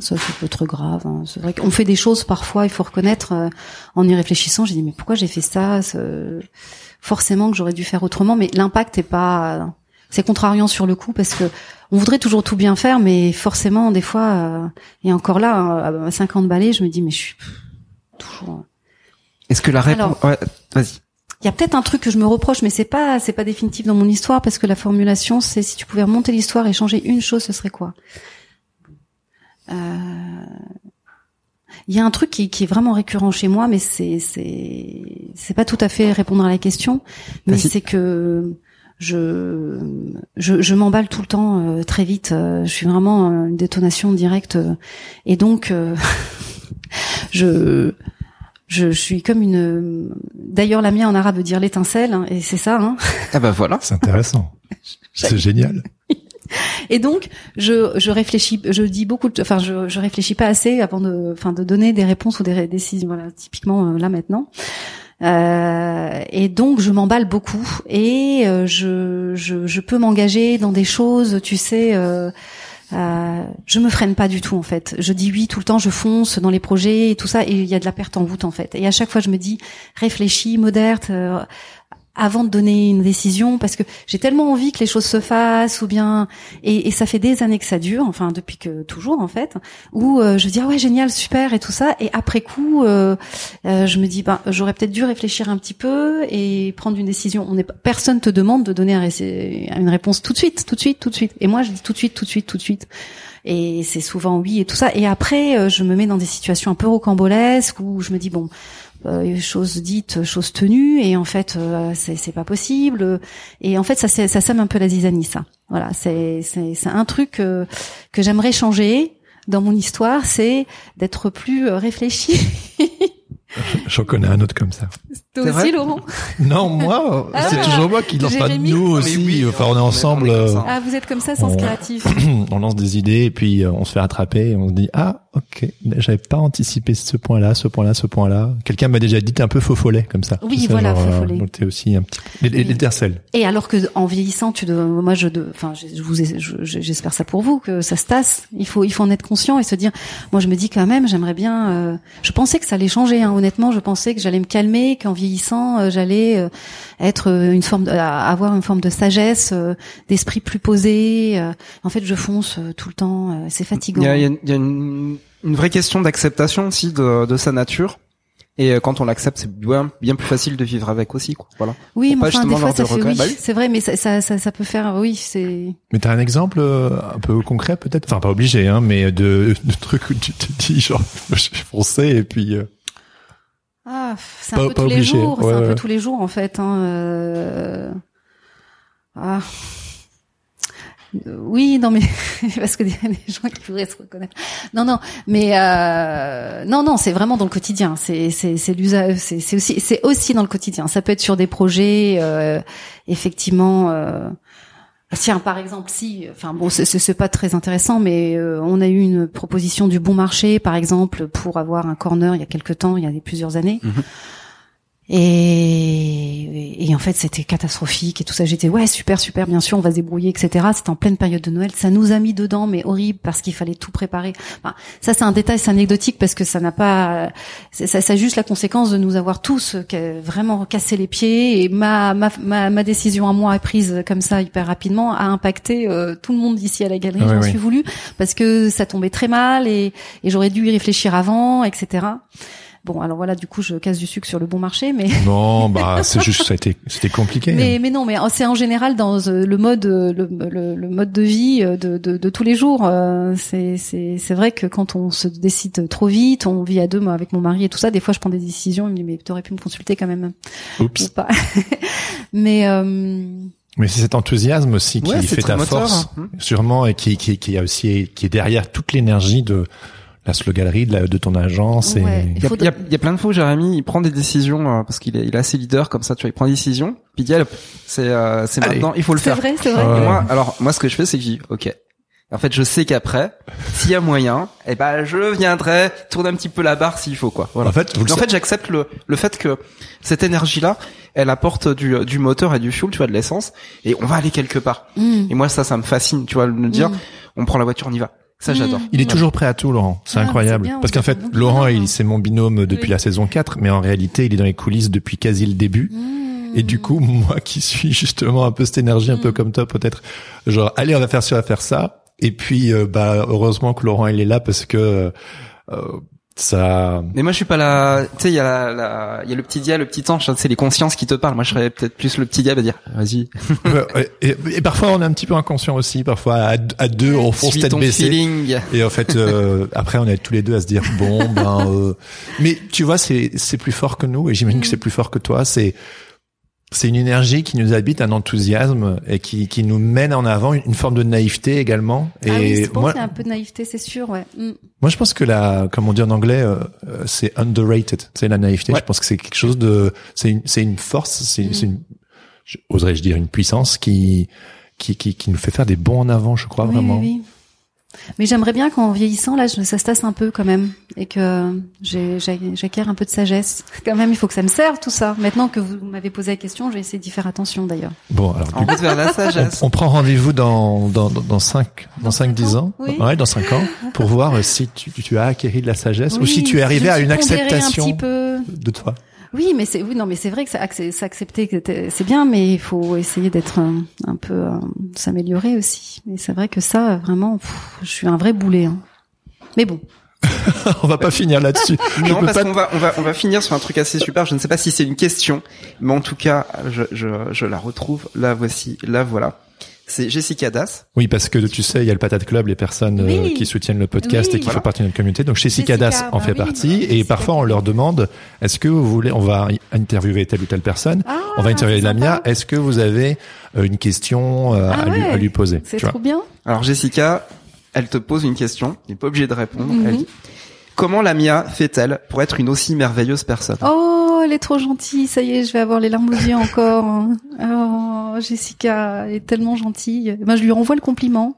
ça c'est pas trop grave. hein. C'est vrai qu'on fait des choses parfois, il faut reconnaître. euh, en y réfléchissant, j'ai dit mais pourquoi j'ai fait ça Forcément que j'aurais dû faire autrement, mais l'impact est pas. C'est contrariant sur le coup parce que on voudrait toujours tout bien faire, mais forcément des fois. euh, et encore là, euh, à 50 balais, je me dis mais je suis toujours. Est-ce que la réponse... Ouais, vas-y. Il y a peut-être un truc que je me reproche, mais c'est pas c'est pas définitif dans mon histoire parce que la formulation c'est si tu pouvais remonter l'histoire et changer une chose, ce serait quoi? Euh, Il y a un truc qui, qui est vraiment récurrent chez moi, mais c'est c'est c'est pas tout à fait répondre à la question, mais c'est que je je, je m'emballe tout le temps euh, très vite. euh, je suis vraiment euh, une détonation directe, euh, et donc euh, je je, je suis comme une. D'ailleurs, la mienne en arabe veut dire l'étincelle, hein, et c'est ça. Hein. Ah bah voilà. C'est intéressant. C'est génial. Et donc, je, je réfléchis, je dis beaucoup, de, enfin, je, je réfléchis pas assez avant de, enfin, de donner des réponses ou des décisions. Voilà, typiquement euh, là maintenant. Euh, et donc, je m'emballe beaucoup et euh, je, je, je peux m'engager dans des choses, tu sais. Euh, euh, je me freine pas du tout en fait. Je dis oui tout le temps, je fonce dans les projets et tout ça, et il y a de la perte en route en fait. Et à chaque fois, je me dis réfléchis, modère, euh, avant de donner une décision, parce que j'ai tellement envie que les choses se fassent, ou bien et, et ça fait des années que ça dure, enfin depuis que toujours en fait, où euh, je dis ah ouais génial, super et tout ça, et après coup, euh, euh, je me dis ben j'aurais peut-être dû réfléchir un petit peu et prendre une décision. On est personne te demande de donner une réponse tout de suite, tout de suite, tout de suite. Et moi je dis tout de suite, tout de suite, tout de suite. Et c'est souvent oui et tout ça. Et après, euh, je me mets dans des situations un peu rocambolesques où je me dis bon, euh, choses dites, choses tenues, et en fait, euh, c'est c'est pas possible. Et en fait, ça ça sème un peu la zizanie, ça. Voilà, c'est c'est c'est un truc euh, que j'aimerais changer dans mon histoire, c'est d'être plus euh, réfléchi. J'en connais un autre comme ça. Toi C'est aussi, vrai Laurent? Non, moi, Ah, c'est toujours moi qui lance pas nous aussi. oui, enfin, on est on est- ensemble. euh. Ah, vous êtes comme ça, sens On- créatif. on lance des idées et puis euh, on se fait rattraper et on se dit ah ok j'avais pas anticipé ce point-là ce point-là ce point-là quelqu'un m'a déjà dit t'es un peu faux follet comme ça Oui, voilà, faux euh, follet. donc t'es aussi un petit les- les- Oui. l'étincelle Et alors que en vieillissant, tu dois, moi je, de- enfin, je je vous, j'espère ça pour vous que ça se tasse. Il faut, il faut en être conscient et se dire. Moi, je me dis quand même, j'aimerais bien. euh, je pensais que ça allait changer. Hein, honnêtement, je pensais que j'allais me calmer, qu'en vieillissant, euh, j'allais euh, être une forme, de- avoir une forme de sagesse, euh, d'esprit plus posé. euh. en fait, je fonce euh, tout le temps. euh, c'est fatigant. Il y a, il y a- il y a une, une vraie question d'acceptation aussi de, de sa nature. Et euh, quand on l'accepte, c'est bien, bien plus facile de vivre avec aussi. Quoi. Voilà. Oui, mais enfin, des fois, ça de fait oui, Bah oui. c'est vrai, mais ça, ça, ça, ça peut faire, oui, c'est. mais t'as un exemple euh, un peu concret peut-être? Enfin pas obligé hein mais de, de trucs où tu te dis genre je suis foncé et puis euh, Ah, c'est Pas- un peu pas tous les jours, Ouais, c'est un ouais. peu tous les jours en fait. Hein, euh... Ah. Euh, Oui, non mais parce que des, gens qui pourraient se reconnaître. Non, non, mais euh... non, non, c'est vraiment dans le quotidien. C'est c'est c'est l'usage, c'est aussi c'est aussi dans le quotidien. Ça peut être sur des projets, euh, effectivement. Euh... Tiens, par exemple, si, enfin bon, c'est- c'est pas très intéressant, mais on a eu une proposition du bon marché, par exemple, pour avoir un corner il y a quelque temps, il y a plusieurs années. Mhm. Et, et en fait, c'était catastrophique et tout ça. J'étais ouais, super, super, bien sûr, on va se débrouiller, etc. C'était en pleine période de Noël. Ça nous a mis dedans, mais horrible parce qu'il fallait tout préparer. Enfin, ça, c'est un détail, c'est anecdotique parce que ça n'a pas, ça, ça a juste la conséquence de nous avoir tous euh, vraiment cassé les pieds. Et ma ma ma, ma décision à moi prise comme ça hyper rapidement a impacté euh, tout le monde ici à la galerie. Ah J'en oui, suis voulu parce que ça tombait très mal et, et j'aurais dû y réfléchir avant, etc. Bon, alors voilà, du coup, je casse du sucre sur le bon marché, mais Non, bah c'est juste ça a été c'était compliqué. mais, mais non, mais c'est en général dans euh, le mode euh, le, le, le mode de vie euh, de, de, de tous les jours. C'est c'est c'est vrai que quand on se décide trop vite, on vit à deux, moi avec mon mari et tout ça. Des fois, je prends des décisions. Il me dit mais t'aurais pu me consulter quand même ou Oups. pas. mais euh, Mais c'est cet enthousiasme aussi qui Ouais, fait ta moteur, force, hein. sûrement, et qui, qui, qui a aussi, qui est derrière toute l'énergie de la sloganerie de, la, de ton agence. Ouais. Et... Il y, a, il y a- il y a plein de fois où Jérémy il prend des décisions euh, parce qu'il est, il est assez leader comme ça tu vois il prend des décisions puis il dit c'est euh, c'est maintenant il faut le c'est faire vrai, c'est vrai. Et moi alors moi ce que je fais c'est que je dis ok en fait je sais qu'après s'il y a moyen eh ben je viendrai tourner un petit peu la barre s'il faut quoi voilà En fait, vous le Mais en sa- fait j'accepte le le fait que cette énergie là elle apporte du du moteur et du fuel tu vois de l'essence et on va aller quelque part Mm. et moi ça ça me fascine tu vois de me dire Mm. on prend la voiture on y va ça j'adore Il est toujours prêt à tout, Laurent. C'est Ah, incroyable. bien, Parce qu'en fait. Laurent, Ah. il, c'est mon binôme depuis Oui. la saison 4, mais en réalité, il est dans les coulisses depuis quasi le début. Mm. Et du coup, moi qui suis justement un peu cette énergie, un peu Mm. comme toi, peut-être, genre, allez, on va faire ci, on va faire ça. Et puis, euh, bah, heureusement que Laurent, il est là parce que euh, ça... Mais moi je suis pas la, tu sais il y a la, la- il y a le petit diable, le petit ange, hein, c'est les consciences qui te parlent. Moi je serais peut-être plus le petit diable à dire vas-y, et, et parfois, on est un petit peu inconscient aussi. Parfois, à, à deux, on fonce tête ton baissée. feeling. Et en fait, euh, après, on est tous les deux à se dire bon, ben. euh, Mais tu vois, c'est c'est plus fort que nous, et j'imagine que c'est plus fort que toi. C'est c'est une énergie qui nous habite, un enthousiasme, et qui qui nous mène en avant, une forme de naïveté également. Et ah oui, bon, moi, qu'il y a un peu de naïveté, c'est sûr, ouais. Mm. moi, je pense que la, comme on dit en anglais, euh, c'est underrated. C'est la naïveté. Ouais. Je pense que c'est quelque chose de, c'est une, c'est une force, c'est Mm. c'est une, je- oserais-je dire une puissance qui, qui, qui, qui nous fait faire des bons en avant, je crois Oui, vraiment. oui, oui. Mais j'aimerais bien qu'en vieillissant, là, je- ça se tasse un peu quand même, et que j'acquiert un peu de sagesse. Quand même, il faut que ça me serve tout ça. Maintenant que vous m'avez posé la question, je vais essayer d'y faire attention d'ailleurs. Bon, alors, En du coup, route vers la on, sagesse. on prend rendez-vous dans, dans, dans, dans cinq, dans cinq, dix ans. Oui. Ouais, dans cinq ans, pour voir si tu, tu as acquéri de la sagesse ou si tu es arrivé à une acceptation Un petit peu. de toi. Oui, mais c'est oui, non, mais c'est vrai que s'accepter, c'est bien, mais il faut essayer d'être un, un peu euh, s'améliorer aussi. Et c'est vrai que ça, vraiment, pff, je suis un vrai boulet. hein. Mais bon, on va pas finir là-dessus. Non, parce pas qu'on va, on va, on va finir sur un truc assez super. Je ne sais pas si c'est une question, mais en tout cas, je, je, je la retrouve. La voici, la voilà. C'est Jessica Das. Oui, parce que tu sais, il y a le Patate Club, les personnes euh, Oui. qui soutiennent le podcast Oui. et qui Voilà. font partie de notre communauté. Donc Jessica, Cicadas en bah fait oui, partie. et Jessica parfois, on leur demande, est-ce que vous voulez, on va interviewer telle ou telle personne. Ah, on va interviewer Lamia. Est-ce que vous avez euh, une question euh, Ah à, lui, ouais. à lui poser c'est tu vois trop bien. Alors Jessica, elle te pose une question. Elle n'est pas obligée de répondre. Mhm. Elle dit Comment Lamia fait-elle pour être une aussi merveilleuse personne Oh, elle est trop gentille. Ça y est, je vais avoir les larmes aux yeux encore. Oh, Jessica, elle est tellement gentille. Ben, je lui renvoie le compliment.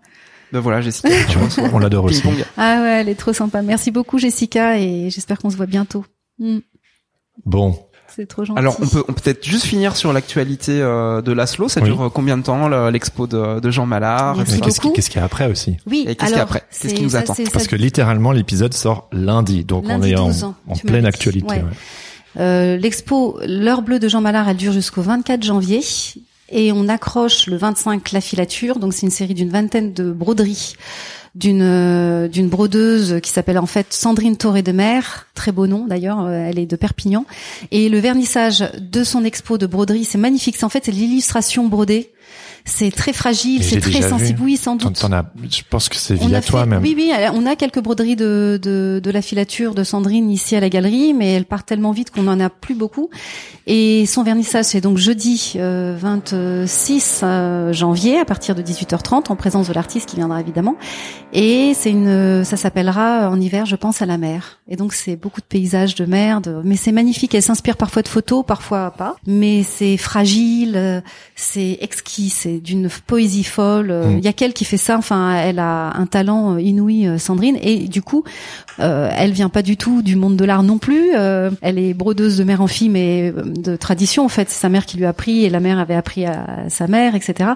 Ben voilà, Jessica, tu reçois. On l'adore aussi. Ah ouais, elle est trop sympa. Merci beaucoup, Jessica, et j'espère qu'on se voit bientôt. Mm, Bon, c'est trop gentil. Alors on peut, on peut peut-être juste finir sur l'actualité euh, de l'Aslo. Ça Oui. dure euh, combien de temps le- l'expo de, de Jean Mallard? Qu'est-ce qui- beaucoup. qu'est-ce qu'il y a après aussi? Oui. Et qu'est-ce qu'il y a alors, après? Qu'est-ce qui nous ça, attend? c'est- Parce que littéralement, l'épisode sort lundi, donc Lundi on est en, 12 ans, en tu pleine actualité. Ouais. ouais. Euh, L'expo L'heure bleue de Jean Mallard, elle dure jusqu'au 24 janvier. Et on accroche le 25 la filature. Donc c'est une série d'une vingtaine de broderies d'une euh, d'une brodeuse qui s'appelle en fait Sandrine Toré de Mer, très beau nom d'ailleurs, euh, elle est de Perpignan. Et le vernissage de son expo de broderie, c'est magnifique. C'est en fait c'est l'illustration brodée. C'est très fragile, c'est très sensible. vu. Oui, sans doute. as- je pense que c'est via a toi fait- même. Oui, oui, on a quelques broderies de, de, de la filature de Sandrine ici à la galerie, mais elles partent tellement vite qu'on n'en a plus beaucoup. Et son vernissage, c'est donc jeudi euh, 26 euh, janvier à partir de 18h30 en présence de l'artiste qui viendra évidemment. Et c'est une, ça s'appellera en hiver, je pense à la mer. Et donc c'est beaucoup de paysages de mer, de- mais c'est magnifique. Elle s'inspire parfois de photos, parfois pas. Mais c'est fragile, euh, c'est exquis, c'est d'une poésie folle. Euh, Il Mm. y a qu'elle qui fait ça. Enfin, elle a un talent euh, inouï, euh, Sandrine. Et du coup, euh, elle vient pas du tout du monde de l'art non plus. Euh, elle est brodeuse de mère en fille, mais euh, de tradition en fait. C'est sa mère qui lui a appris et la mère avait appris à sa mère, etc.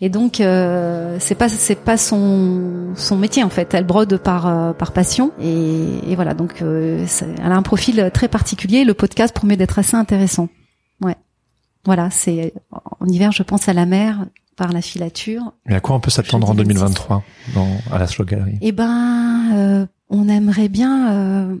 Et donc euh, c'est pas c'est pas son son métier en fait. Elle brode par euh, par passion et, et voilà. Donc euh, elle a un profil très particulier. Le podcast promet d'être assez intéressant. Voilà, c'est en hiver, je pense à la mer par la filature. Mais à quoi on peut s'attendre en Jeudi 26. 2023 dans, à la Slow Gallery Eh ben, euh, on aimerait bien euh,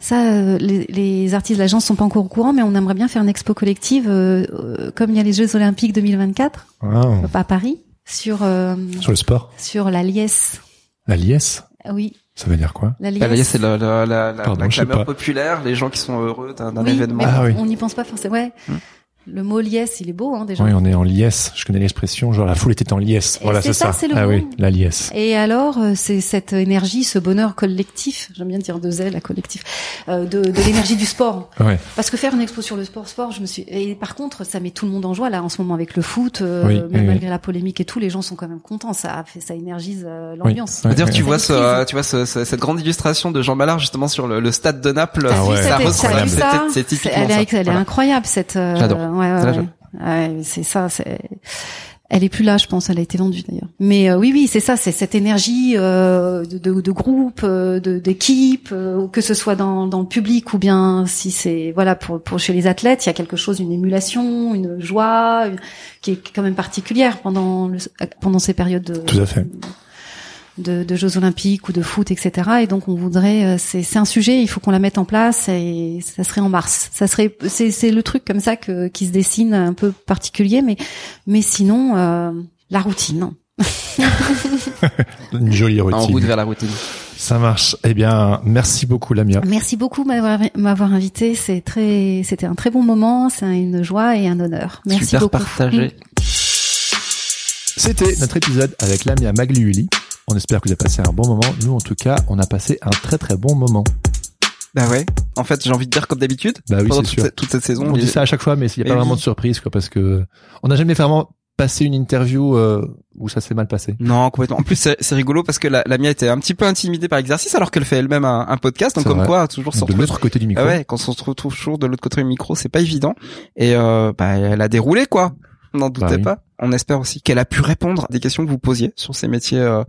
Ça, euh, les, les artistes de l'agence sont pas encore au courant, mais on aimerait bien faire une expo collective, euh, euh, comme il y a les Jeux Olympiques 2024 Ah. euh, à Paris, sur euh, Sur le sport? sur la liesse. La liesse, Oui, ça veut dire quoi? La liesse. C'est la, la, la, la, Pardon, la clameur populaire, les gens qui sont heureux d'un Oui, événement. mais Ah oui. on n'y pense pas forcément. Ouais. Hmm. Le mot liesse, il est beau, hein, déjà. Oui, on est en liesse. Je connais l'expression, genre la foule était en liesse. Et Voilà, c'est ça, ça. c'est le ah mot. oui, la liesse. Et alors, euh, c'est cette énergie, ce bonheur collectif, j'aime bien dire de zèle à collectif, euh, de, de l'énergie du sport. Ouais. Parce que faire une expo sur le sport, sport, je me suis. Et par contre, ça met tout le monde en joie là en ce moment avec le foot, euh, Oui, même oui, malgré la polémique et tout, les gens sont quand même contents. Ça fait, ça énergise euh, l'ambiance. Oui. D'ailleurs, tu Ça vois, maîtrise. ce, tu vois ce, ce- cette grande illustration de Jean Ballard justement sur le, le stade de Naples. Ah vu ouais, ça C'est- ça C'est typiquement Elle est, ça. elle est incroyable cette. euh, J'adore. Ouais, ouais, ouais. Ouais, c'est ça. C'est. Elle est plus là, je pense. Elle a été vendue d'ailleurs. Mais euh, oui, oui, c'est ça. C'est cette énergie euh, de, de, de groupe, euh, de d'équipe, euh, que ce soit dans, dans le public ou bien si c'est voilà pour, pour chez les athlètes, il y a quelque chose, une émulation, une joie une- qui est quand même particulière pendant le, pendant ces périodes de, Tout à fait. De, de Jeux Olympiques ou de foot, etc. Et donc on voudrait, euh, c'est c'est un sujet, il faut qu'on la mette en place et ça serait en mars. Ça serait, c'est c'est le truc comme ça que qui se dessine un peu particulier, mais mais sinon euh, la routine. Une jolie En routine. route vers la routine. Ça marche. Eh bien, merci beaucoup, Lamia. Merci beaucoup de m'avoir m'avoir invité. C'est très, c'était un très bon moment. C'est une joie et un honneur. Merci Super beaucoup. partagé. C'était notre épisode avec Lamia Magliuli. On espère que vous avez passé un bon moment. Nous, en tout cas, on a passé un très très bon moment. Bah ouais. En fait, j'ai envie de dire comme d'habitude. Bah oui, pendant c'est toute, sûr. cette- toute cette saison. On dit ça à chaque fois, mais il n'y a pas oui. vraiment de surprise, quoi, parce que on n'a jamais vraiment passé une interview euh, où ça s'est mal passé. Non, complètement. En plus, c'est rigolo parce que la, la Mia était un petit peu intimidée par l'exercice alors qu'elle fait elle-même un, un podcast. Donc comme vrai. quoi, toujours De l'autre côté du micro. Ah ouais, quand on se retrouve toujours de l'autre côté du micro, c'est pas évident. Et euh, bah, elle a déroulé quoi. N'en doutez Bah oui. pas. On espère aussi qu'elle a pu répondre à des questions que vous posiez sur ces métiers euh,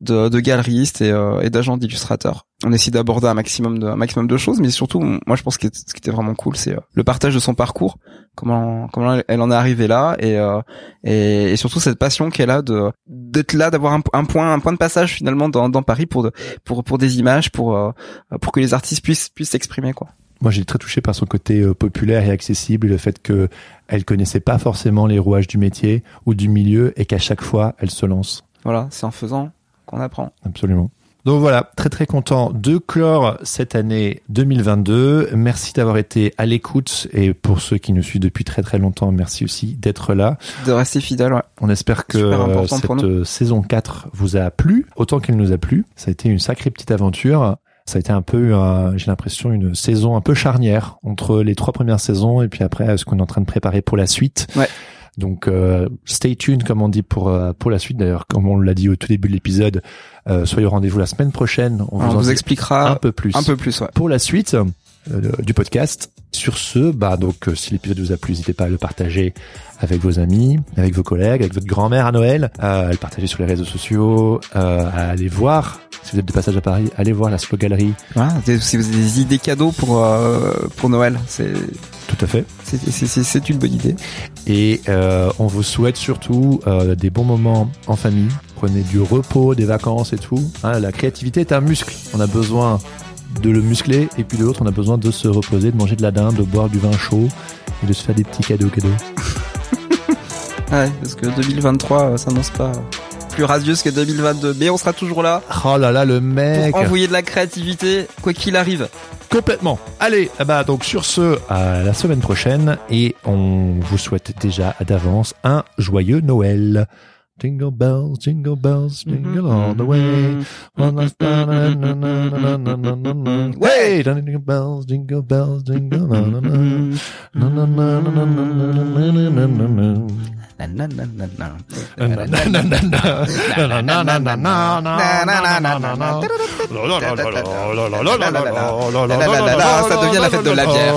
de, de galeriste et, euh, et d'agent d'illustrateur. On essaie d'aborder un maximum de un maximum de choses, mais surtout, moi je pense que ce qui était vraiment cool, c'est euh, le partage de son parcours, comment comment elle en est arrivée là, et euh, et, et surtout cette passion qu'elle a de d'être là, d'avoir un, un point un point de passage finalement dans, dans Paris pour de, pour pour des images, pour euh, pour que les artistes puissent puissent s'exprimer quoi. Moi, j'ai été très touché par son côté euh, populaire et accessible, et le fait que elle connaissait pas forcément les rouages du métier ou du milieu, et qu'à chaque fois, elle se lance. Voilà, c'est en faisant qu'on apprend. Absolument. Donc voilà, très très content de clore cette année 2022. Merci d'avoir été à l'écoute et pour ceux qui nous suivent depuis très très longtemps, merci aussi d'être là. De rester fidèle, ouais. On espère que cette euh, saison 4 vous a plu, autant qu'elle nous a plu. Ça a été une sacrée petite aventure. Ça a été un peu, euh, j'ai l'impression, une saison un peu charnière entre les trois premières saisons et puis après euh, ce qu'on est en train de préparer pour la suite. Ouais. Donc euh, stay tuned comme on dit pour euh, pour la suite. D'ailleurs, comme on l'a dit au tout début de l'épisode, euh, soyez au rendez-vous la semaine prochaine. On, On en vous expliquera un peu plus un peu plus, ouais. pour la suite euh, du podcast. Sur ce, bah donc euh, si l'épisode vous a plu, n'hésitez pas à le partager avec vos amis, avec vos collègues, avec votre grand-mère à Noël, euh, à le partager sur les réseaux sociaux, euh, à aller voir. Si vous êtes de passage à Paris, allez voir la Slow Gallery. Si vous avez des idées cadeaux pour euh, pour Noël, c'est Tout à fait. c'est une bonne idée. Et on vous souhaite surtout des bons moments en famille. Prenez du repos, des vacances et tout. Hein, la créativité est un muscle. On a besoin de le muscler et puis de l'autre, on a besoin de se reposer, de manger de la dinde, de boire du vin chaud et de se faire des petits cadeaux cadeaux. Ouais, parce que 2023 euh, s'annonce pas plus radieuse que 2022, mais on sera toujours là Oh là là, le mec pour envoyer de la créativité quoi qu'il arrive. Complètement. Allez, ah bah donc sur ce, à la semaine prochaine et on vous souhaite déjà d'avance un joyeux Noël. Jingle bells, jingle bells, jingle all the way. Way, jingle bells, jingle bells, jingle all the way. Na, na, na, na, na, na, na, na, na, na, na. Na, na, na, na, na. Na, na, na, na, na, na. Na, na, na, na, na, na, na, na, na, na. La, la, la, la, la, la, la, la, la, la, la, la, la, la, la, la, Ça devient la fête de la bière.